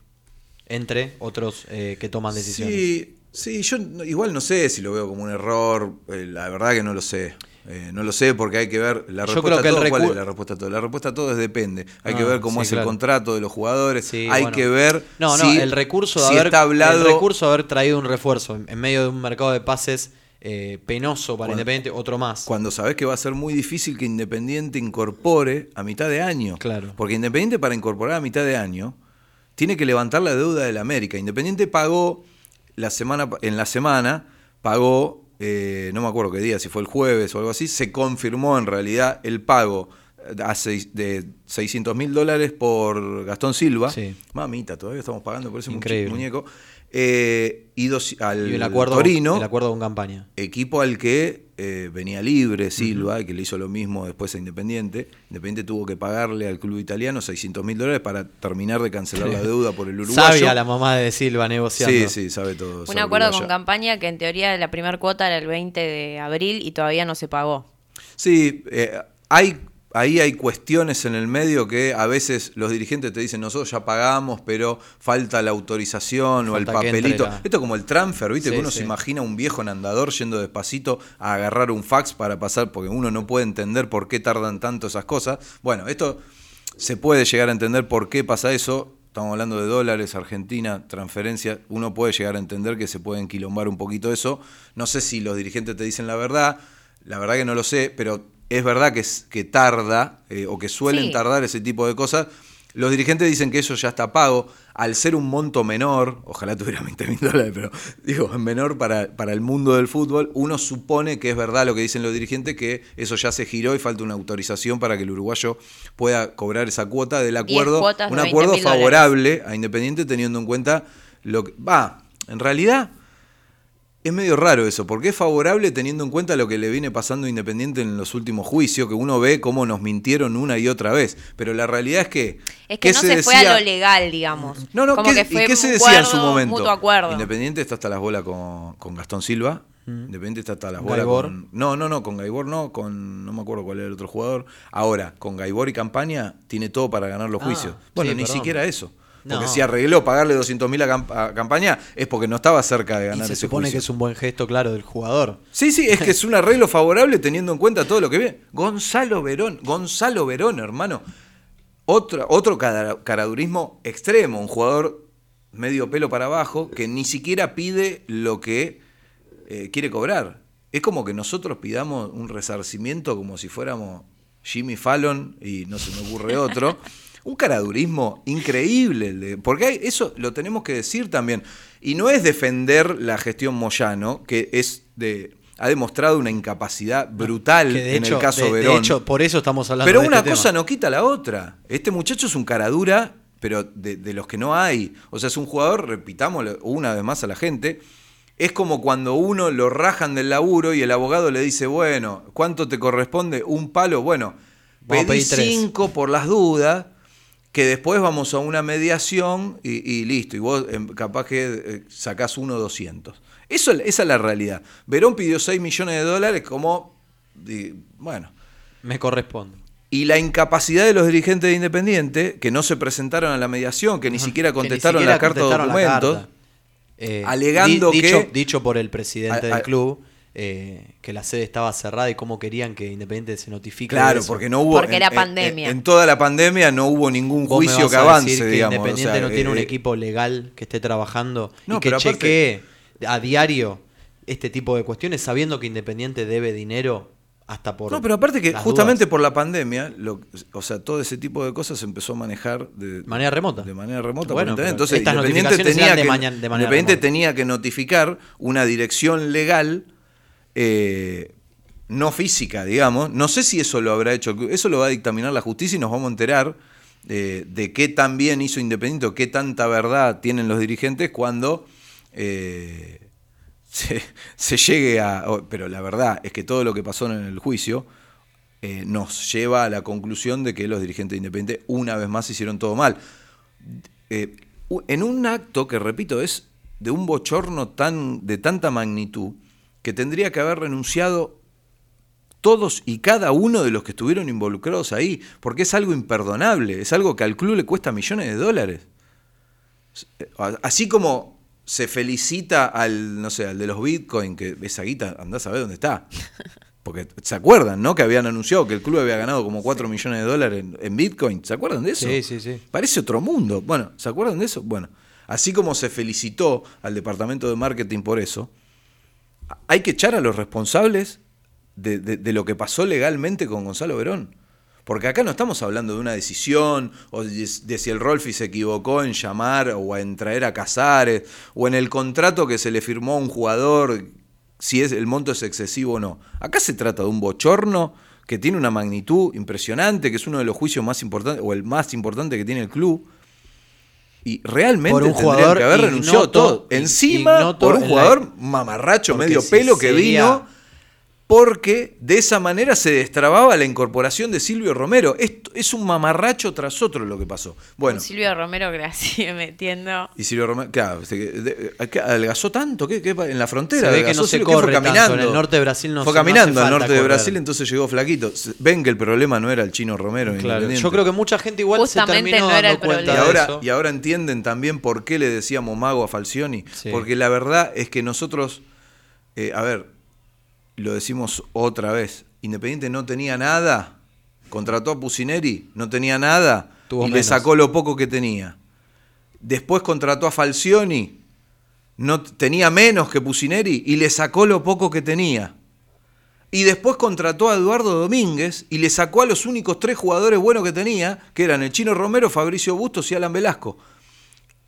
Entre otros eh, que toman decisiones. Sí, sí, yo igual no sé si lo veo como un error, eh, la verdad que no lo sé. Eh, no lo sé porque hay que ver la Yo respuesta creo que a el todo. ¿Cuál recu- es la respuesta a todo? La respuesta a todo es depende. Hay Ah, que ver cómo sí, es claro. el contrato de los jugadores. Sí, hay bueno. que ver No, no, si, el recurso de si haber hablado. el recurso de haber traído un refuerzo en, en medio de un mercado de pases eh, penoso para Cuando- Independiente, otro más. Cuando sabes que va a ser muy difícil que Independiente incorpore a mitad de año. Claro. Porque Independiente para incorporar a mitad de año tiene que levantar la deuda del América. Independiente pagó la semana, en la semana, pagó, eh, no me acuerdo qué día, si fue el jueves o algo así, se confirmó en realidad el pago a seis- de 600 mil dólares por Gastón Silva. Sí. Mamita, todavía estamos pagando por ese Increíble. muñeco. Eh, al Y el acuerdo, Torino, el acuerdo con campaña. equipo al que eh, venía libre Silva, que le hizo lo mismo después a Independiente. Independiente tuvo que pagarle al club italiano 600 mil dólares para terminar de cancelar la deuda por el uruguayo. Sabia la mamá de Silva negociando. Sí, sí, sabe todo. Un acuerdo uruguaya. con campaña que en teoría la primera cuota era el 20 de abril y todavía no se pagó. Sí, eh, hay, ahí hay cuestiones en el medio que a veces los dirigentes te dicen, nosotros ya pagamos, pero falta la autorización o el papelito. la- Esto es como el transfer, ¿viste? Sí, que uno sí. se imagina un viejo en andador yendo despacito a agarrar un fax para pasar, porque uno no puede entender por qué tardan tanto esas cosas. Bueno, esto se puede llegar a entender por qué pasa eso. Estamos hablando de dólares, Argentina, transferencia. Uno puede llegar a entender que se puede enquilombar un poquito eso. No sé si los dirigentes te dicen la verdad. La verdad que no lo sé, pero es verdad que, es- que tarda eh, o que suelen Sí. tardar ese tipo de cosas. Los dirigentes dicen que eso ya está pago. Al ser un monto menor, ojalá tuviera 20 mil dólares, pero digo, es menor para, para el mundo del fútbol, uno supone que es verdad lo que dicen los dirigentes, que eso ya se giró y falta una autorización para que el uruguayo pueda cobrar esa cuota del acuerdo. de Un 20.000 acuerdo dólares. favorable a Independiente teniendo en cuenta lo que... Va, en realidad es medio raro eso, porque es favorable teniendo en cuenta lo que le viene pasando a Independiente en los últimos juicios, que uno ve cómo nos mintieron una y otra vez. Pero la realidad es que. Es ¿qué que no se, fue a lo legal, digamos. No, no, Como ¿qué, que fue ¿y qué se un decía en su acuerdo, momento? Mutuo acuerdo. Independiente está hasta las bolas con, con Gastón Silva. Independiente está hasta las bolas Gaibor. con. No, no, no, con Gaibor no, con. No me acuerdo cuál era el otro jugador. Ahora, con Gaibor y Campaña, tiene todo para ganar los Ah, juicios. Bueno, sí, ni perdón. siquiera eso. Porque No. si arregló pagarle 200 mil a, Camp- a Campaña, es porque no estaba cerca de Y ganar se ese supone juicio. que es un buen gesto, claro, del jugador. Sí, sí, es que es un arreglo favorable teniendo en cuenta todo lo que ve. Gonzalo Verón, Gonzalo Verón, hermano. Otro, otro cara- caradurismo extremo, un jugador medio pelo para abajo que ni siquiera pide lo que eh, quiere cobrar. Es como que nosotros pidamos un resarcimiento como si fuéramos Jimmy Fallon y no se me ocurre otro. Un caradurismo increíble, de- porque hay- eso lo tenemos que decir también. Y no es defender la gestión Moyano, que es de ha demostrado una incapacidad brutal Que de en hecho, el caso de- de Verón. hecho, por eso estamos hablando Pero de una este cosa tema. no quita la otra. Este muchacho es un caradura, pero de, de los que no hay. O sea, es un jugador, repitámoslo una vez más a la gente, es como cuando uno lo rajan del laburo y el abogado le dice, bueno, ¿cuánto te corresponde? Un palo, bueno, pedí cinco por las dudas, que después vamos a una mediación y, y listo, y vos em, capaz que eh, sacás uno 200. Eso, esa es la realidad. Verón pidió 6 millones de dólares como, bueno, Me corresponde. y la incapacidad de los dirigentes de Independiente, que no se presentaron a la mediación, que ni siquiera ni contestaron siquiera la carta de la documentos. Eh, alegando di- dicho, que- Dicho por el presidente a- del club eh, que la sede estaba cerrada y cómo querían que Independiente se notifique. Claro, eso. porque no hubo. Porque en- era pandemia. En, en toda la pandemia no hubo ningún Vos me juicio que avance, decir que digamos. o Independiente sea, no tiene un eh, equipo legal que esté trabajando No, y que aparte- chequee a diario este tipo de cuestiones sabiendo que Independiente debe dinero hasta por. No, pero aparte que justamente dudas. por la pandemia, lo- o sea, todo ese tipo de cosas se empezó a manejar de Manera remota. De manera remota. Bueno, Entonces, estas Independiente, tenía de que, maña- de manera Independiente remota. tenía que notificar una dirección legal, eh, no física, digamos. No sé si eso lo habrá hecho. Eso lo va a dictaminar la justicia y nos vamos a enterar eh, de qué tan bien hizo Independiente o qué tanta verdad tienen los dirigentes cuando. eh, se, llegue a... Pero la verdad es que todo lo que pasó en el juicio nos lleva a la conclusión de que los dirigentes de Independiente una vez más hicieron todo mal. En un acto que, repito, es de un bochorno tan, de tanta magnitud que tendría que haber renunciado todos y cada uno de los que estuvieron involucrados ahí, porque es algo imperdonable, es algo que al club le cuesta millones de dólares. Así como se felicita al, no sé, al de los Bitcoin, que esa guita, andás a ver dónde está. Porque se acuerdan, ¿no? Que habían anunciado que el club había ganado como 4 millones de dólares en, en Bitcoin. ¿Se acuerdan de eso? Sí, sí, sí. Parece otro mundo. Bueno, ¿se acuerdan de eso? Bueno, así como se felicitó al departamento de marketing por eso, hay que echar a los responsables de, lo que pasó legalmente con Gonzalo Verón. Porque acá no estamos hablando de una decisión o de, de si el Rolfi se equivocó en llamar o en traer a Casares o en el contrato que se le firmó a un jugador, si es, el monto es excesivo o no. Acá se trata de un bochorno que tiene una magnitud impresionante, que es uno de los juicios más importantes o el más importante que tiene el club. Y realmente Por un jugador que haber renunciado todo. Encima, por un jugador mamarracho, medio pelo que vino porque de esa manera se destrababa la incorporación de Silvio Romero. Esto es un mamarracho tras otro lo que pasó. Bueno, Silvio Romero que la sigue metiendo. y Silvio Romero, claro, de- de- ¿qué, ¿adelgazó tanto? ¿Qué, en la frontera? Se ve que ¿Adelgazó no se Silvio? ¿Qué fue corre tanto. caminando? En el norte de Brasil no Fue caminando al norte de. Brasil, entonces llegó flaquito. Ven que el problema no era el chino Romero. en Claro, yo creo que mucha gente igual Justamente se terminó no era dando el cuenta Y de ahora, eso. y ahora entienden también por qué le decíamos mago a Falcioni. Sí. Porque la verdad es que nosotros, eh, a ver, lo decimos otra vez, Independiente no tenía nada, contrató a Pusineri, no tenía nada, Tuvo y le sacó lo poco que tenía. Después contrató a Falcioni, no tenía menos que Pusineri y le sacó lo poco que tenía. Y después contrató a Eduardo Domínguez y le sacó a los únicos tres jugadores buenos que tenía, que eran el Chino Romero, Fabricio Bustos y Alan Velasco.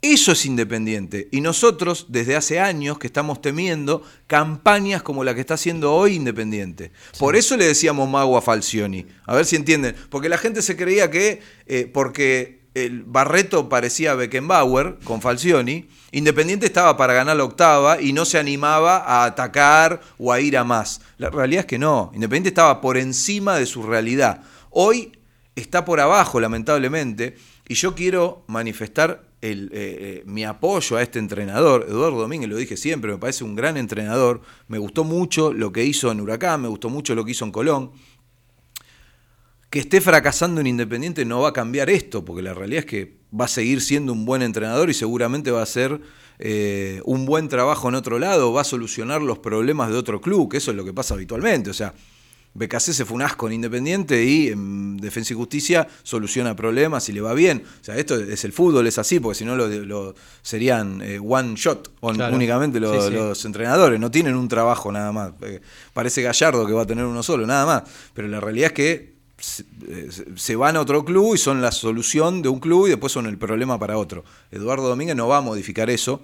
Eso es independiente. Y nosotros, desde hace años, que estamos temiendo campañas como la que está haciendo hoy Independiente. Por eso le decíamos mago a Falcioni. A ver si entienden. Porque la gente se creía que, eh, porque el Barreto parecía Beckenbauer con Falcioni, Independiente estaba para ganar la octava y no se animaba a atacar o a ir a más. La realidad es que no. Independiente estaba por encima de su realidad. Hoy está por abajo, lamentablemente, y yo quiero manifestar el, eh, eh, mi apoyo a este entrenador. Eduardo Domínguez, lo dije siempre, me parece un gran entrenador. Me gustó mucho lo que hizo en Huracán, me gustó mucho lo que hizo en Colón. Que esté fracasando en Independiente no va a cambiar esto, porque la realidad es que va a seguir siendo un buen entrenador y seguramente va a hacer eh, un buen trabajo en otro lado, va a solucionar los problemas de otro club, que eso es lo que pasa habitualmente. O sea, BKC se fue un asco en Independiente y en Defensa y Justicia soluciona problemas y le va bien. O sea, esto es el fútbol, es así, porque si no lo, lo- serían eh, one shot on- Claro. únicamente los, Sí, sí. los entrenadores, no tienen un trabajo nada más. Eh, parece Gallardo que va a tener uno solo, nada más. Pero la realidad es que se, eh, se van a otro club y son la solución de un club y después son el problema para otro. Eduardo Domínguez no va a modificar eso.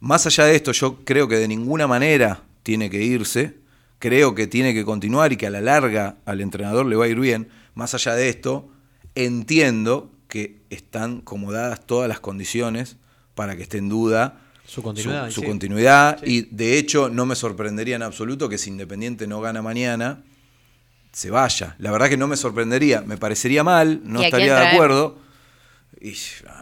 Más allá de esto, yo creo que de ninguna manera tiene que irse. Creo que tiene que continuar y que a la larga al entrenador le va a ir bien. Más allá de esto, entiendo que están como dadas todas las condiciones para que esté en duda Su continuidad, su sí. continuidad. Sí. Y de hecho, no me sorprendería en absoluto que si Independiente no gana mañana, se vaya. La verdad que no me sorprendería. Me parecería mal, no ¿Y a estaría de traemos? acuerdo. Y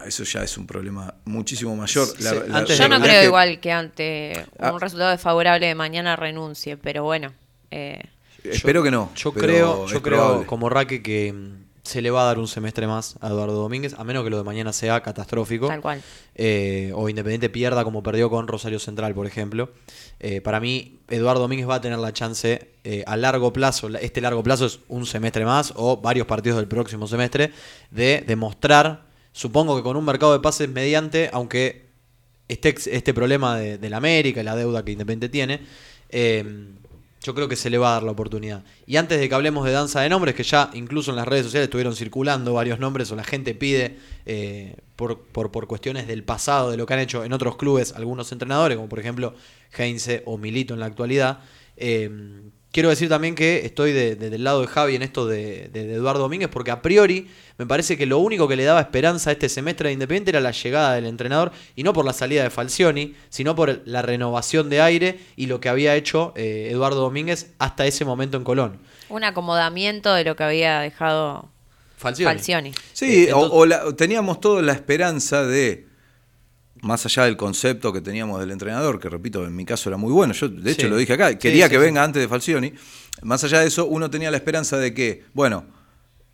eso ya es un problema muchísimo mayor. La- Sí, la- antes Yo no creo que- igual que ante Ah. un resultado desfavorable de mañana renuncie, pero bueno. eh, Espero que no. Yo creo, yo creo probable. como Raque que mm, se le va a dar un semestre más a Eduardo Domínguez, a menos que lo de mañana sea catastrófico. Tal cual. Eh, o Independiente pierda como perdió con Rosario Central, por ejemplo. Eh, para mí, Eduardo Domínguez va a tener la chance eh, a largo plazo, la- este largo plazo es un semestre más o varios partidos del próximo semestre, de demostrar, supongo que con un mercado de pases mediante, aunque este, este problema de, del América y la deuda que Independiente tiene, eh, yo creo que se le va a dar la oportunidad. Y antes de que hablemos de danza de nombres, que ya incluso en las redes sociales estuvieron circulando varios nombres o la gente pide eh, por, por, por cuestiones del pasado, de lo que han hecho en otros clubes algunos entrenadores, como por ejemplo Heinze o Milito en la actualidad. eh, quiero decir también que estoy de- de- del lado de Javi en esto de, de- de Eduardo Domínguez, porque a priori me parece que lo único que le daba esperanza a este semestre de Independiente era la llegada del entrenador, y no por la salida de Falcioni, sino por la renovación de aire y lo que había hecho eh, Eduardo Domínguez hasta ese momento en Colón. un acomodamiento de lo que había dejado Falcioni. Falcioni. Sí, Eh, o- entonces- o la- teníamos toda la esperanza de, más allá del concepto que teníamos del entrenador, que repito, en mi caso era muy bueno, yo de hecho Sí. lo dije acá, quería sí, que venga antes de Falcioni, más allá de eso, uno tenía la esperanza de que, bueno,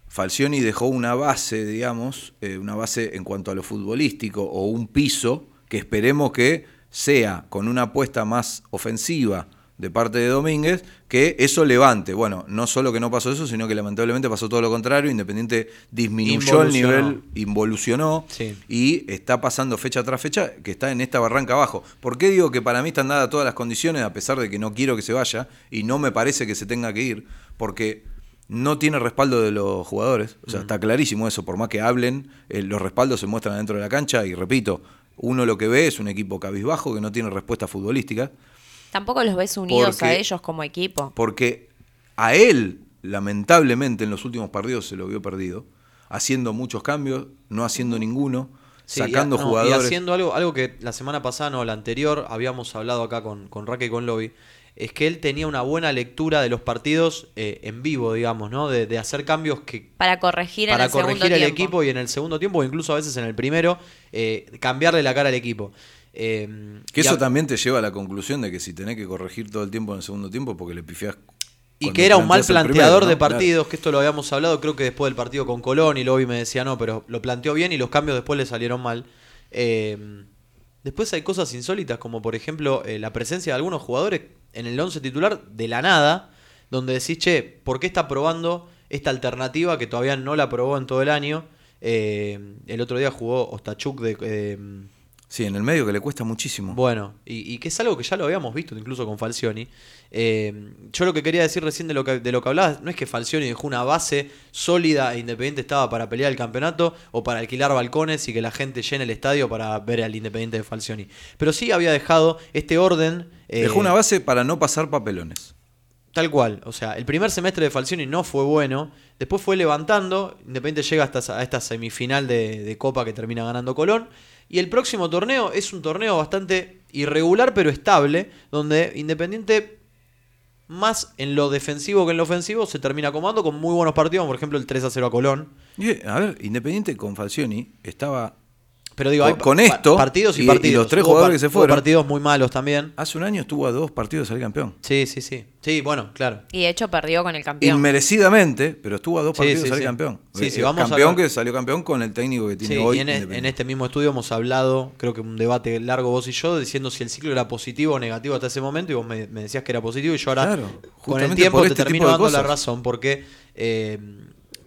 Falcioni dejó una base, digamos, eh, una base en cuanto a lo futbolístico o un piso que esperemos que sea con una apuesta más ofensiva de parte de Domínguez, que eso levante. Bueno, no solo que no pasó eso, sino que lamentablemente pasó todo lo contrario, Independiente disminuyó el nivel, involucionó Sí. y está pasando fecha tras fecha que está en esta barranca abajo. ¿Por qué digo que para mí están dadas todas las condiciones, a pesar de que no quiero que se vaya y no me parece que se tenga que ir? Porque no tiene respaldo de los jugadores. O sea, está clarísimo eso. Por más que hablen, eh, los respaldos se muestran dentro de la cancha. Y repito, uno lo que ve es un equipo cabizbajo que no tiene respuesta futbolística. Tampoco los ves unidos a ellos como equipo. Porque a él, lamentablemente, en los últimos partidos se lo vio perdido. Haciendo muchos cambios, no haciendo ninguno, Sí, y sacando a- no, jugadores. Y haciendo algo, algo que la semana pasada, no, la anterior, habíamos hablado acá con, con Raque y con Lobby, es que él tenía una buena lectura de los partidos eh, en vivo, digamos, ¿no? De, de hacer cambios que Para corregir en para el corregir el tiempo. equipo y en el segundo tiempo, o incluso a veces en el primero, eh, cambiarle la cara al equipo. Eh, Que eso a- también te lleva a la conclusión de que si tenés que corregir todo el tiempo en el segundo tiempo porque le pifiás. Y que era un mal planteador primero, de partidos, que esto lo habíamos hablado, creo que después del partido con Colón y Lobby me decía no, pero lo planteó bien y los cambios después le salieron mal. Eh, después hay cosas insólitas, como por ejemplo eh, la presencia de algunos jugadores en el 11 titular de la nada, donde decís, che, ¿por qué está probando esta alternativa que todavía no la probó en todo el año? Eh, el otro día jugó Ostachuk de... Sí, en el medio que le cuesta muchísimo. bueno, y, y que es algo que ya lo habíamos visto incluso con Falcioni. Eh, yo lo que quería decir recién de lo que, de lo que hablabas, no es que Falcioni dejó una base sólida e Independiente estaba para pelear el campeonato o para alquilar balcones y que la gente llene el estadio para ver al Independiente de Falcioni. Pero sí había dejado este orden. eh, Dejó una base para no pasar papelones. Tal cual, o sea, el primer semestre de Falcioni no fue bueno, después fue levantando, Independiente llega hasta a esta semifinal de, de Copa que termina ganando Colón, y el próximo torneo es un torneo bastante irregular pero estable, donde Independiente más en lo defensivo que en lo ofensivo se termina comando con muy buenos partidos, por ejemplo el 3 a 0 a Colón. Y, a ver, Independiente con Falcioni estaba. Pero digo, Con- hay con esto, partidos y, y- y partidos. los tres Hubo jugadores par- que se fueron. partidos muy malos también. Hace un año estuvo a dos partidos de salir campeón. Sí, sí, sí. Sí, bueno, claro. Y de hecho perdió con el campeón. Inmerecidamente, pero estuvo a dos Sí, partidos sí, de salir sí. campeón. Sí, Eh, sí, vamos a campeón que salió campeón con el técnico que tiene Sí, hoy. y en, e- en este mismo estudio hemos hablado, creo que un debate largo vos y yo, diciendo si el ciclo era positivo o negativo hasta ese momento, y vos me, me decías que era positivo, y yo ahora Claro, con el tiempo te este termino dando la razón, porque, eh,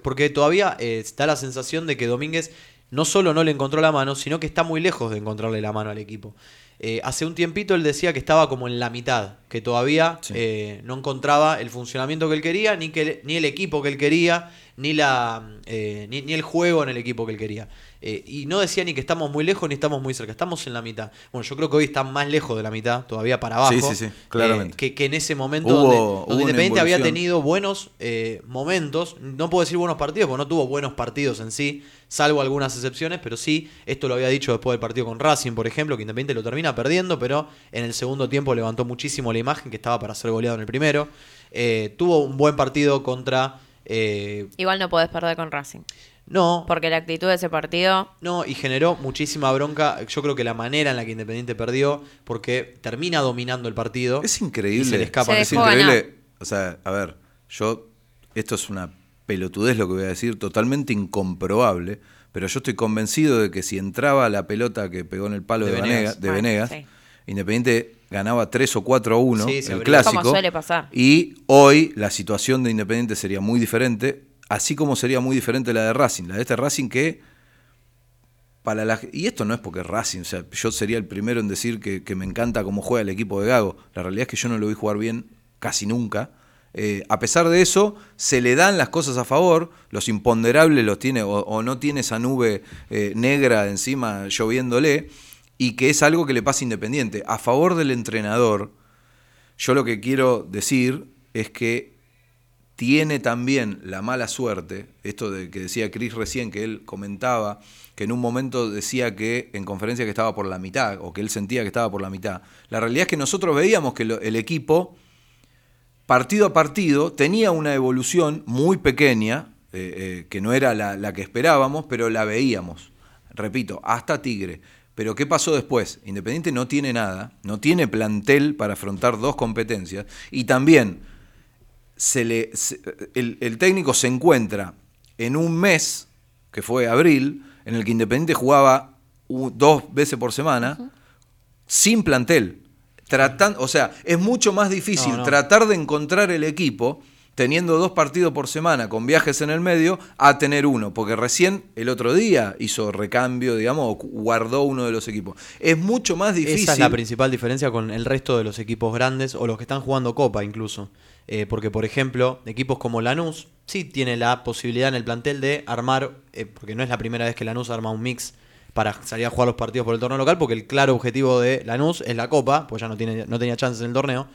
porque todavía eh, está la sensación de que Domínguez no solo no le encontró la mano, sino que está muy lejos de encontrarle la mano al equipo. Eh, hace un tiempito él decía que estaba como en la mitad, que todavía Sí. eh, no encontraba el funcionamiento que él quería, ni, que, ni el equipo que él quería, ni, la, eh, ni, ni el juego en el equipo que él quería. Eh, y no decía ni que estamos muy lejos ni estamos muy cerca, estamos en la mitad. Bueno, yo creo que hoy están más lejos de la mitad, todavía para abajo. Sí, sí, sí, claramente. eh, que, que en ese momento Hubo- donde, hubo donde una Independiente había tenido buenos eh, momentos, no puedo decir buenos partidos, porque no tuvo buenos partidos en sí, salvo algunas excepciones, pero sí, esto lo había dicho después del partido con Racing, por ejemplo, que Independiente lo termina perdiendo, pero en el segundo tiempo levantó muchísimo la imagen que estaba para ser goleado en el primero. Eh, tuvo un buen partido contra... eh, Igual no podés perder con Racing. No, Porque la actitud de ese partido. no, y generó muchísima bronca. Yo creo que la manera en la que Independiente perdió, porque termina dominando el partido. Es increíble. Y se le escapa. Se es increíble. ganar. O sea, a ver, yo. Esto es una pelotudez lo que voy a decir, totalmente incomprobable. Pero yo estoy convencido de que si entraba la pelota que pegó en el palo De de, Venegas. Venegas, de Bueno, Venegas, sí. Independiente ganaba 3 o 4 a 1, Sí, el clásico. Como suele pasar. Y hoy la situación de Independiente sería muy diferente, así como sería muy diferente la de Racing. La de este Racing que para la, y esto no es porque Racing, o sea, yo sería el primero en decir que, me encanta cómo juega el equipo de Gago. La realidad es que yo no lo vi jugar bien casi nunca. Eh, a pesar de eso, se le dan las cosas a favor, los imponderables los tiene, o, no tiene esa nube eh, negra encima lloviéndole, y que es algo que le pasa Independiente. A favor del entrenador, yo lo que quiero decir es que tiene también la mala suerte, esto de que decía Chris recién, que él comentaba que en un momento decía que en conferencia que estaba por la mitad, o que él sentía que estaba por la mitad. La realidad es que nosotros veíamos que el equipo, partido a partido, tenía una evolución muy pequeña, eh, eh, que no era la que esperábamos, pero la veíamos. Repito, hasta Tigre. Pero ¿qué pasó después? Independiente no tiene nada, no tiene plantel para afrontar dos competencias, y también se le, se- el, el técnico se encuentra en un mes, que fue abril, en el que Independiente jugaba u- dos veces por semana, sin plantel. Tratan, o sea, es mucho más difícil No, no. tratar de encontrar el equipo teniendo dos partidos por semana con viajes en el medio a tener uno, porque recién el otro día hizo recambio, digamos, o guardó uno de los equipos. Es mucho más difícil. Esa es la principal diferencia con el resto de los equipos grandes o los que están jugando Copa incluso. Eh, porque, por ejemplo, equipos como Lanús sí tiene la posibilidad en el plantel de armar, eh, porque no es la primera vez que Lanús arma un mix para salir a jugar los partidos por el torneo local, porque el claro objetivo de Lanús es la Copa, pues ya no, tiene, no tenía chances en el torneo.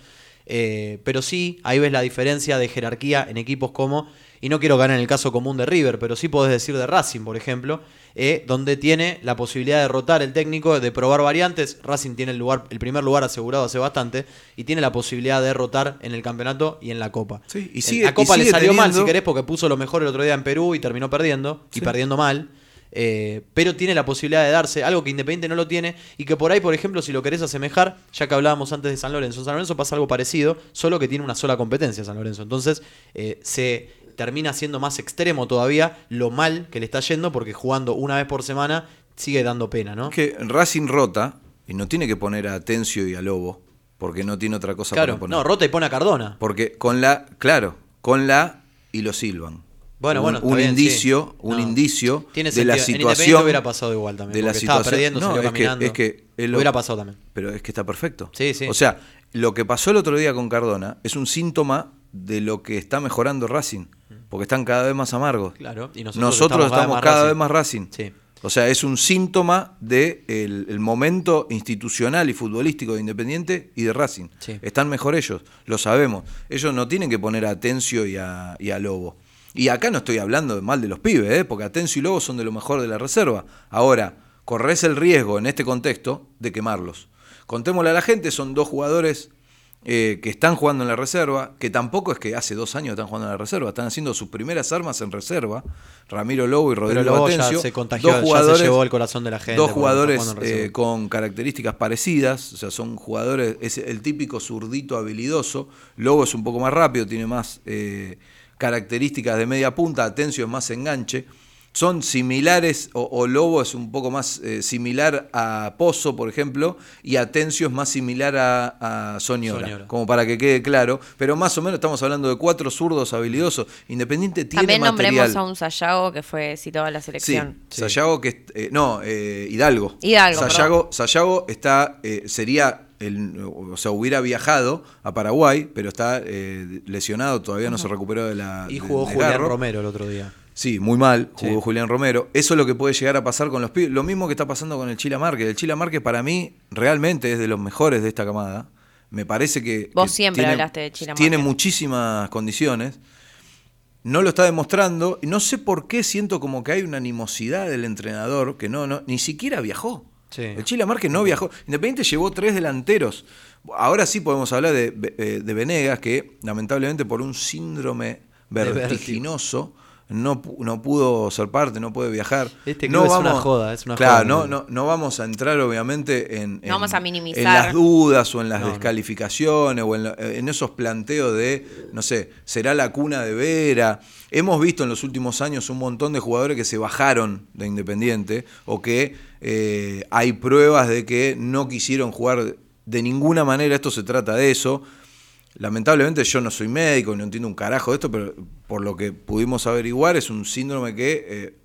Eh, pero sí, ahí ves la diferencia de jerarquía en equipos como, y no quiero ganar en el caso común de River, pero sí podés decir de Racing, por ejemplo, eh, donde tiene la posibilidad de rotar el técnico, de probar variantes. Racing tiene el, lugar, el primer lugar asegurado hace bastante y tiene la posibilidad de rotar en el campeonato y en la Copa. Sí, y En sigue- la Copa y le salió mal, si querés, porque puso lo mejor el otro día en Perú y terminó perdiendo, y perdiendo mal. Eh, pero tiene la posibilidad de darse algo que Independiente no lo tiene y que por ahí, por ejemplo, si lo querés asemejar, ya que hablábamos antes de San Lorenzo, en San Lorenzo pasa algo parecido, solo que tiene una sola competencia San Lorenzo. Entonces eh, se termina siendo más extremo todavía lo mal que le está yendo porque jugando una vez por semana sigue dando pena, ¿no? Es que Racing rota y no tiene que poner a Tencio y a Lobo, porque no tiene otra cosa Claro, para poner. no, rota y pone a Cardona. Porque con la, claro, con la y lo silban. Bueno, un, bueno, un bien, indicio, sí. un No. indicio Tiene de la. En situación. Hubiera pasado igual también, De la estaba situación. perdiendo, no, salió es que, es que Hubiera pasado también. Pero es que está perfecto. Sí, sí. O sea, lo que pasó el otro día con Cardona es un síntoma de lo que está mejorando Racing, porque están cada vez más amargos. Claro, y nosotros Nosotros, estamos estamos, cada cada vez vez más más Racing. Sí. O sea, es un síntoma del de el momento institucional y futbolístico de Independiente y de Racing. Sí. Están mejor ellos, lo sabemos. Ellos no tienen que poner a Atencio y a, y a Lobo. Y acá no estoy hablando de mal de los pibes, ¿eh? porque Atencio y Lobo son de lo mejor de la reserva. Ahora, corres el riesgo en este contexto de quemarlos. Contémosle a la gente, son dos jugadores eh, que están jugando en la reserva, que tampoco es que hace dos años están jugando en la reserva, están haciendo sus primeras armas en reserva, Ramiro Lobo y Rodrigo luego ya se contagió, dos ya se llevó el corazón de la gente. Dos jugadores eh, con características parecidas, o sea, son jugadores, es el típico zurdito habilidoso. Lobo es un poco más rápido, tiene más eh, características de media punta, Atencio es más enganche. Son similares, o, o Lobo es un poco más eh, similar a Pozo, por ejemplo, y Atencio es más similar a, a Soñora, Soñora. como para que quede claro. Pero más o menos estamos hablando de cuatro zurdos habilidosos. Independiente tiene También material. nombremos a un Sayago que fue citado a la Sí, selección. Sayago que eh, no, eh, Hidalgo. Hidalgo, Sayago, Sayago está eh, sería o sea, hubiera viajado a Paraguay, pero está eh, lesionado, todavía no se recuperó de la Y de- jugó Julián garro. Romero el otro día. Sí, muy mal, Sí. jugó Julián Romero. Eso es lo que puede llegar a pasar con los pibes. Lo mismo que está pasando con el Chila Márquez. El Chila Márquez para mí realmente es de los mejores de esta camada. Me parece que... Vos que siempre tiene, hablaste de Chila Tiene muchísimas condiciones. No lo está demostrando. Y no sé por qué siento como que hay una animosidad del entrenador que no, no ni siquiera viajó. Sí. El Chila Márquez no viajó. Independiente llevó tres delanteros. Ahora sí podemos hablar de, eh, de Venegas, que lamentablemente por un síndrome vertiginoso no, pu- no pudo ser parte, no puede viajar. Este no club es una joda, es una claro, joda, no, ¿no? no, no vamos a entrar obviamente en, en- vamos a minimizar. en las dudas o en las No, no. descalificaciones o en, en esos planteos de, no sé, será la cuna de Vera. Hemos visto en los últimos años un montón de jugadores que se bajaron de Independiente o que eh, hay pruebas de que no quisieron jugar de ninguna manera. Esto se trata de eso. Lamentablemente yo no soy médico, no entiendo un carajo de esto, pero por lo que pudimos averiguar es un síndrome que eh,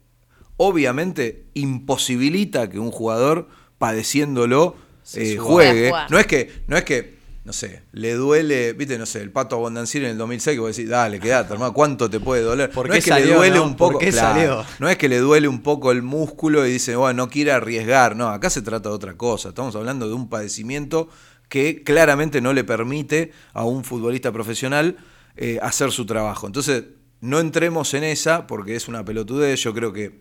obviamente imposibilita que un jugador padeciéndolo Se eh, juegue. No es que, no es que, no sé, le duele, viste, no sé, el pato Abondancieri en el 2006 que vos decís, dale, quedate, hermano, ¿cuánto te puede doler? ¿Por no qué es que salió, le duele no? un ¿Por poco, claro, no es que le duele un poco el músculo y dice, bueno, no quiere arriesgar. No, acá se trata de otra cosa. Estamos hablando de un padecimiento que claramente no le permite a un futbolista profesional eh, hacer su trabajo. Entonces, no entremos en esa porque es una pelotudez. Yo creo que,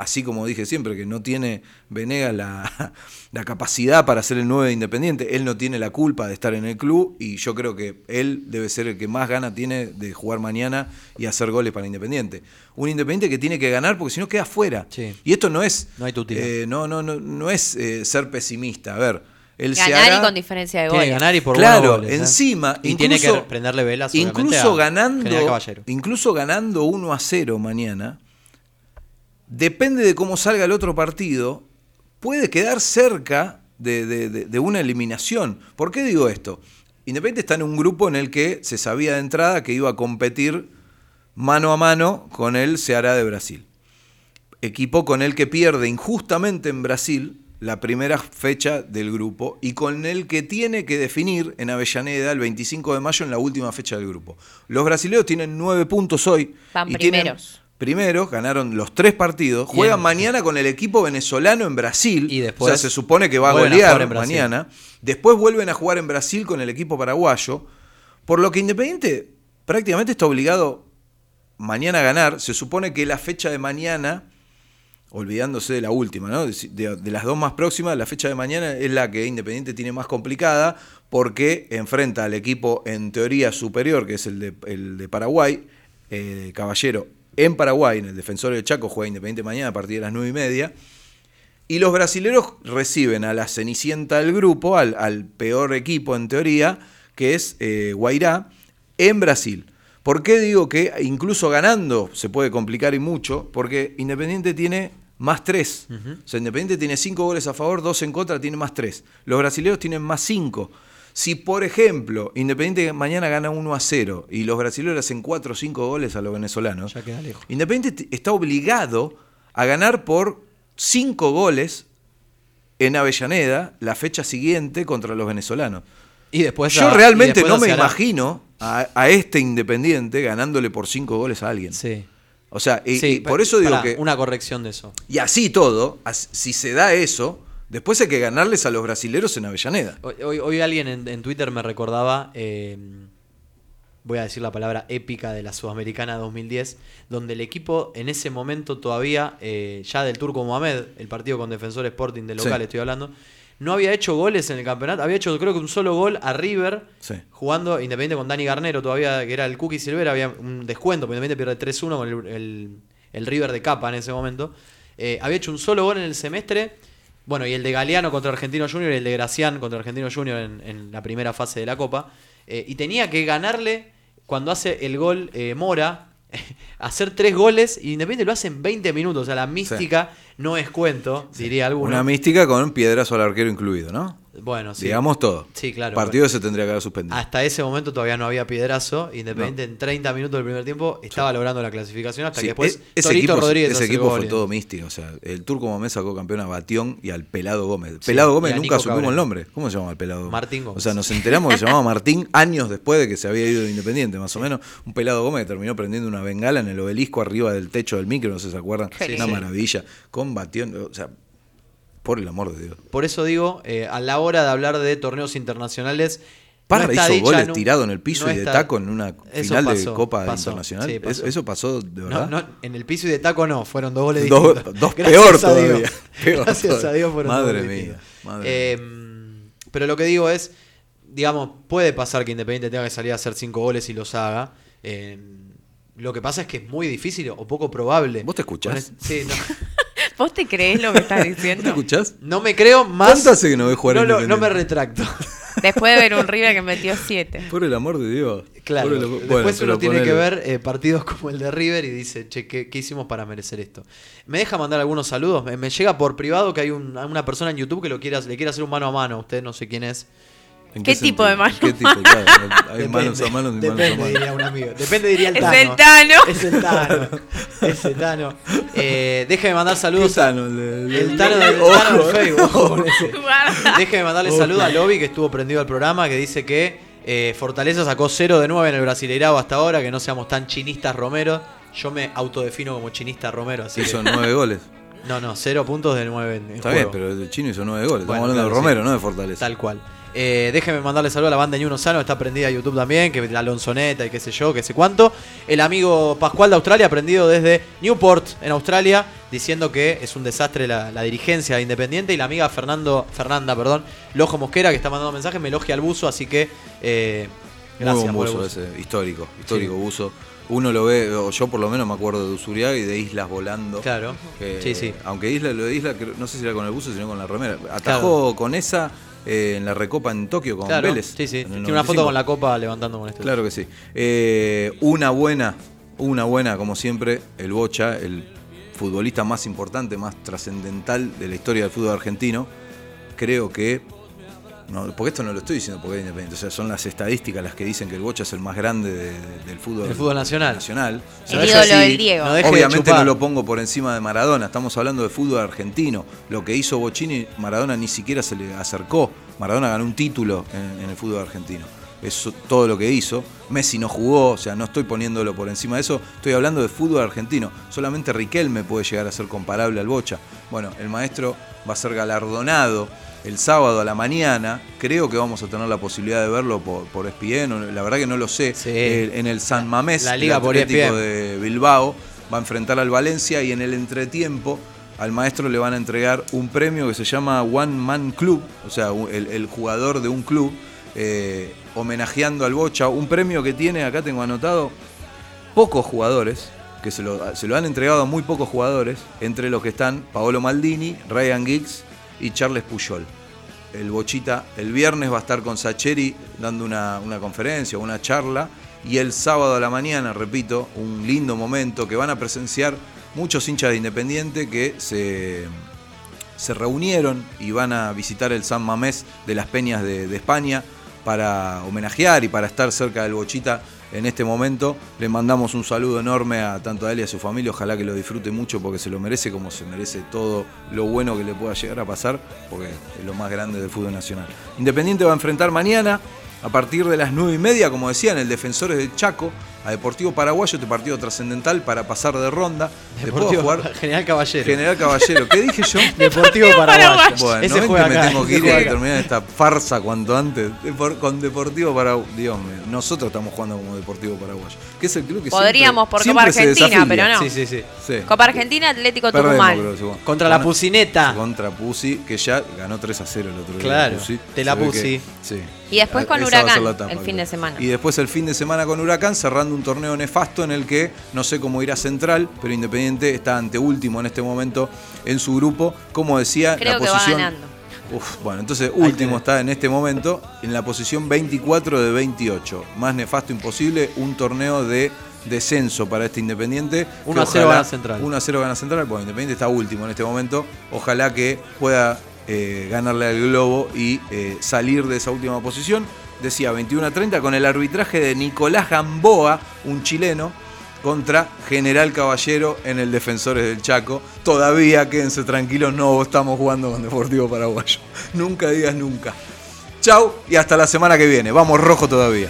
así como dije siempre, que no tiene Venegas la, la capacidad para ser el 9 de Independiente. Él no tiene la culpa de estar en el club y yo creo que él debe ser el que más gana tiene de jugar mañana y hacer goles para Independiente. Un Independiente que tiene que ganar porque si no queda fuera. Sí. Y esto no es, No hay eh, no, no, no, no es eh, ser pesimista. A ver, él se Ganar y con diferencia de Tiene que goles. ganar y por claro, goles, ¿eh? encima, Y tiene que incluso- prenderle velas incluso a ganando, incluso ganando 1 a 0 mañana, depende de cómo salga el otro partido, puede quedar cerca de, de- de- de una eliminación. ¿Por qué digo esto? Independiente está en un grupo en el que se sabía de entrada que iba a competir mano a mano con el Ceará de Brasil. Equipo con el que pierde injustamente en Brasil la primera fecha del grupo y con el que tiene que definir en Avellaneda el 25 de mayo en la última fecha del grupo. Los brasileños tienen nueve puntos hoy. Van y tienen- primeros. primeros, ganaron los tres partidos. Juegan Bien. mañana con el equipo venezolano en Brasil. Y después o sea, se supone que va a golear mañana. Después vuelven a jugar en Brasil con el equipo paraguayo. Por lo que Independiente prácticamente está obligado mañana a ganar. Se supone que la fecha de mañana, olvidándose de la última, ¿no? de, de- de las dos más próximas, la fecha de mañana es la que Independiente tiene más complicada porque enfrenta al equipo en teoría superior, que es el de, el de Paraguay, eh, Caballero, en Paraguay, en el Defensor del Chaco, juega Independiente mañana a partir de las nueve y media. Y los brasileros reciben a la cenicienta del grupo, al, al peor equipo en teoría, que es eh, Guairá, en Brasil. ¿Por qué digo que incluso ganando se puede complicar y mucho? Porque Independiente tiene más tres. O sea, Independiente tiene cinco goles a favor, dos en contra, tiene más tres. Los brasileños tienen más cinco. Si, por ejemplo, Independiente mañana gana 1 a 0 y los brasileños hacen 4 o 5 goles a los venezolanos, Ya queda lejos. Independiente está obligado a ganar por 5 goles en Avellaneda la fecha siguiente contra los venezolanos. Y después Yo a- y realmente después no me imagino a, a este Independiente ganándole por 5 goles a alguien. Sí. O sea, y, Sí, y por eso digo pará, que... Una corrección de eso. Y así todo, si se da eso, después hay que ganarles a los brasileros en Avellaneda. Hoy, hoy- hoy alguien en, en Twitter me recordaba, eh, voy a decir la palabra épica de la Sudamericana 2010, donde el equipo en ese momento todavía, eh, ya del Turco Mohamed, el partido con Defensor Sporting de local Sí. estoy hablando, no había hecho goles en el campeonato, había hecho creo que un solo gol a River, Sí. jugando Independiente con Dani Garnero todavía, que era el Cookie Silvera, había un descuento, porque Independiente pierde 3-1 con el, el- el River de Capa en ese momento. Eh, había hecho un solo gol en el semestre. Bueno, y el de Galeano contra Argentino Junior y el de Gracián contra Argentino Junior en, en la primera fase de la Copa. Eh, y tenía que ganarle cuando hace el gol eh, Mora, hacer tres goles y Independiente lo hace en 20 minutos. O sea, la mística no es cuento, diría alguno. Una mística con un piedrazo al arquero incluido, ¿no? Bueno, sí. Digamos todo. Sí, claro. Partido se tendría que haber suspendido. Hasta ese momento todavía no había piedrazo. Independiente en 30 minutos del primer tiempo estaba logrando la clasificación hasta Sí, que después e- ese Torito equipo, Rodríguez ese equipo fue todo místico. O sea, el Turco Gómez sacó campeón a Batión y al Pelado Gómez. Pelado Gómez nunca supimos el nombre. ¿Cómo se llama el Pelado Gómez? Martín Gómez. O sea, nos enteramos que se llamaba Martín años después de que se había ido de Independiente, más o menos. Un Pelado Gómez que terminó prendiendo una bengala en el obelisco arriba del techo del micro, no sé si se acuerdan. Una maravilla. Con Batión, o sea, por el amor de Dios. Por eso digo, eh, a la hora de hablar de torneos internacionales. Parra no hizo goles nu- tirado en el piso no y de está- taco en una final de Copa pasó, Internacional. sí, ¿Es- pasó. ¿Eso pasó de verdad? no, en el piso y de taco no, fueron dos goles distintos. dos Gracias peor todavía, peor Gracias todavía. a Dios fueron dos Madre goles mía, madre Eh, pero lo que digo es, digamos, puede pasar que Independiente tenga que salir a hacer cinco goles y los haga. Eh, lo que pasa es que es muy difícil o poco probable. ¿Vos te escuchás? Sí, no. ¿Vos te crees lo que estás ¿Te diciendo? escuchás? No me creo más. ¿Cuánto hace que no ves jugar no, lo- no me retracto. Después de ver un River que metió siete. Por el amor de Dios. Claro. Después bueno, uno tiene que ver eh, partidos como el de River y dice, che, ¿qué, qué hicimos para merecer esto? ¿Me deja mandar algunos saludos? Me, me llega por privado que hay un- una persona en YouTube que lo quiera, le quiere hacer un mano a mano. Usted no sé quién es. ¿En ¿Qué tipo de mano? ¿Qué tipo? Claro, hay Depende, manos a manos y manos depende, a manos. diría un amigo. Depende, diría el Es Tano. el Tano. Es el Tano. Es el Tano. Eh, déjeme mandar ¿Qué saludos. Tano? El, Tano del, del eh. Facebook. Guarda. Déjeme mandarle saludo a Lobby que estuvo prendido al programa, que dice que eh, Fortaleza sacó 0 de 9 en el Brasileirao hasta ahora, que no seamos tan chinistas Romero. Yo me autodefino como chinista Romero, así Hizo que- nueve goles. No, no, 0 puntos de 9 en, Está juego. bien, pero el chino hizo nueve goles. Bueno, Estamos hablando claro, de Romero, sí. no de Fortaleza. Tal cual. Eh, déjeme mandarle saludo a la banda Ñuno Sano, está prendida a YouTube también, que la Alonsoneta y qué sé yo, qué sé cuánto. El amigo Pascual de Australia, aprendido desde Newport, en Australia, diciendo que es un desastre la, la dirigencia de Independiente. Y la amiga Fernando, Fernanda, perdón, Lojo Mosquera, que está mandando mensajes, me elogia al buzo, así que eh, Muy gracias buen por el buzo ese, histórico, histórico Sí. buzo. Uno lo ve, o yo por lo menos me acuerdo de Usuriaga y de Islas volando. Claro, sí, sí. Aunque Isla, lo de Isla, no sé si era con el buzo, sino con la remera. Atajó con esa eh, en la recopa en Tokio con Claro, Vélez. sí, sí. Tiene una foto 95. con la copa levantando con este. Claro que sí. Eh, una buena, una buena, como siempre, el Bocha, el futbolista más importante, más trascendental de la historia del fútbol argentino. Creo que no, porque esto no lo estoy diciendo porque es independiente, o sea, son las estadísticas las que dicen que el Bocha es el más grande de- de- del fútbol, Del fútbol nacional. nacional. El No ídolo del Diego. No deje de Obviamente no lo pongo por encima de Maradona, estamos hablando de fútbol argentino. Lo que hizo Bocini, Maradona ni siquiera se le acercó. Maradona ganó un título en, en el fútbol argentino. Eso todo lo que hizo. Messi no jugó, o sea, no estoy poniéndolo por encima de eso. Estoy hablando de fútbol argentino. Solamente Riquelme puede llegar a ser comparable al Bocha. Bueno, el maestro va a ser galardonado el sábado a la mañana. Creo que vamos a tener la posibilidad de verlo por, por ESPN. o- La verdad que no lo sé. Sí. Eh, en el San Mamés, La liga el E Atlético ESPN. de Bilbao va a enfrentar al Valencia y en el entretiempo al maestro le van a entregar un premio que se llama One Man Club, o sea, el jugador de un club, eh, homenajeando al Bocha, un premio que tiene, acá tengo anotado, pocos jugadores, que se lo, se lo han entregado a muy pocos jugadores, entre los que están Paolo Maldini, Ryan Giggs y Charles Puyol. El Bochita el viernes va a estar con Sacheri dando una, una conferencia, una charla, y el sábado a la mañana, repito, un lindo momento que van a presenciar muchos hinchas de Independiente que se, se reunieron y van a visitar el San Mamés de las Peñas de, de España para homenajear y para estar cerca del Bochita en este momento. Le mandamos un saludo enorme a tanto a él y a su familia. Ojalá que lo disfrute mucho porque se lo merece como se merece todo lo bueno que le pueda llegar a pasar porque es lo más grande del fútbol nacional. Independiente va a enfrentar mañana a partir de las 9 y media, como decían, el Defensores del Chaco a Deportivo Paraguayo, este partido trascendental para pasar de ronda. Después va a Deportivo- jugar General Caballero. General Caballero. ¿Qué dije yo? Deportivo Paraguayo. Bueno, Ese ¿no ven juega que me acá. tengo que ir y terminar esta farsa cuanto antes? Depor- con Deportivo Paraguayo. Dios mío, nosotros estamos jugando como Deportivo Paraguayo. Que es el club que Podríamos siempre, por siempre Copa Argentina, pero no. Sí, sí, sí. Sí. Copa Argentina, Atlético Perdemos, Tucumán. creo, sí, bueno. Contra la Pucineta. Contra Pusi, que ya ganó 3 a 0 el otro día. Claro, Pusi. te la Pusi. que- sí. Y después con Esa va a ser Huracán, el fin creo. de semana. Y después el fin de semana con Huracán, cerrando un torneo nefasto en el que no sé cómo irá Central, pero Independiente está anteúltimo en este momento en su grupo. Como decía, Creo la que va posición. ganando. Uf, bueno, entonces último está en este momento en la posición 24 de 28. Más nefasto imposible, un torneo de descenso para este Independiente. 1 a Que 0 ojalá- gana Central. 1 a 0 gana Central, bueno, Independiente está último en este momento. Ojalá que pueda eh, ganarle al Globo y eh, salir de esa última posición. Decía 21 a 30 con el arbitraje de Nicolás Gamboa, un chileno, contra General Caballero en el Defensores del Chaco. Todavía quédense tranquilos, no estamos jugando con Deportivo Paraguayo. Nunca digas nunca. Chau y hasta la semana que viene. Vamos rojo todavía.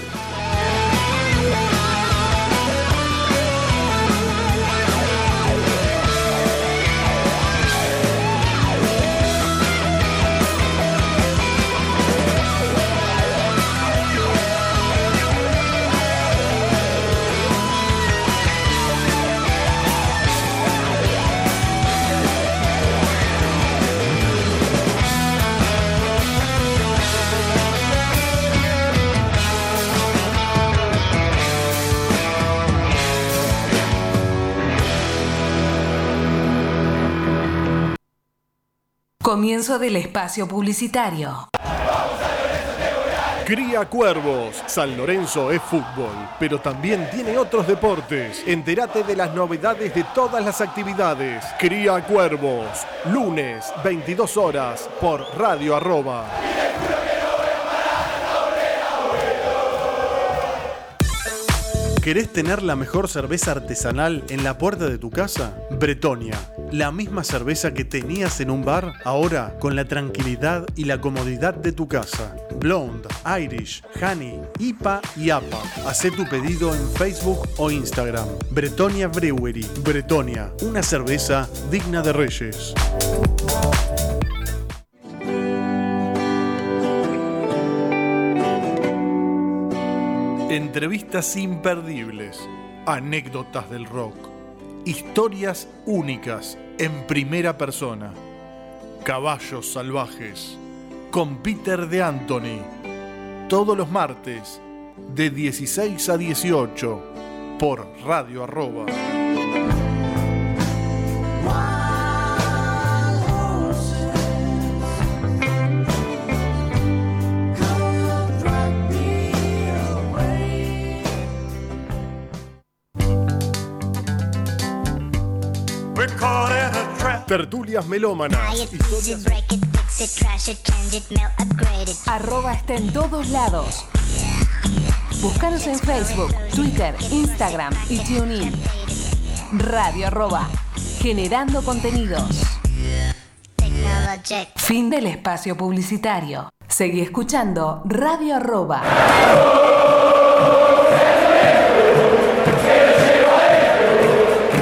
Comienzo del espacio publicitario. Cría Cuervos. San Lorenzo es fútbol, pero también tiene otros deportes. Entérate de las novedades de todas las actividades. Cría Cuervos. Lunes, 22 horas, por Radio Arroba. ¿Querés tener la mejor cerveza artesanal en la puerta de tu casa? Bretonia, la misma cerveza que tenías en un bar, ahora con la tranquilidad y la comodidad de tu casa. Blonde, Irish, Honey, IPA y APA. Haz tu pedido en Facebook o Instagram. Bretonia Brewery. Bretonia, una cerveza digna de reyes. Entrevistas imperdibles, anécdotas del rock, historias únicas en primera persona, caballos salvajes, con Peter de Anthony, todos los martes de 16 a 18 por Radio Arroba. Tertulias melómanas, historias. Arroba está en todos lados. Búscanos en Facebook, Twitter, Instagram y TuneIn. Radio arroba. Generando contenidos. Fin del espacio publicitario. Seguí escuchando Radio arroba.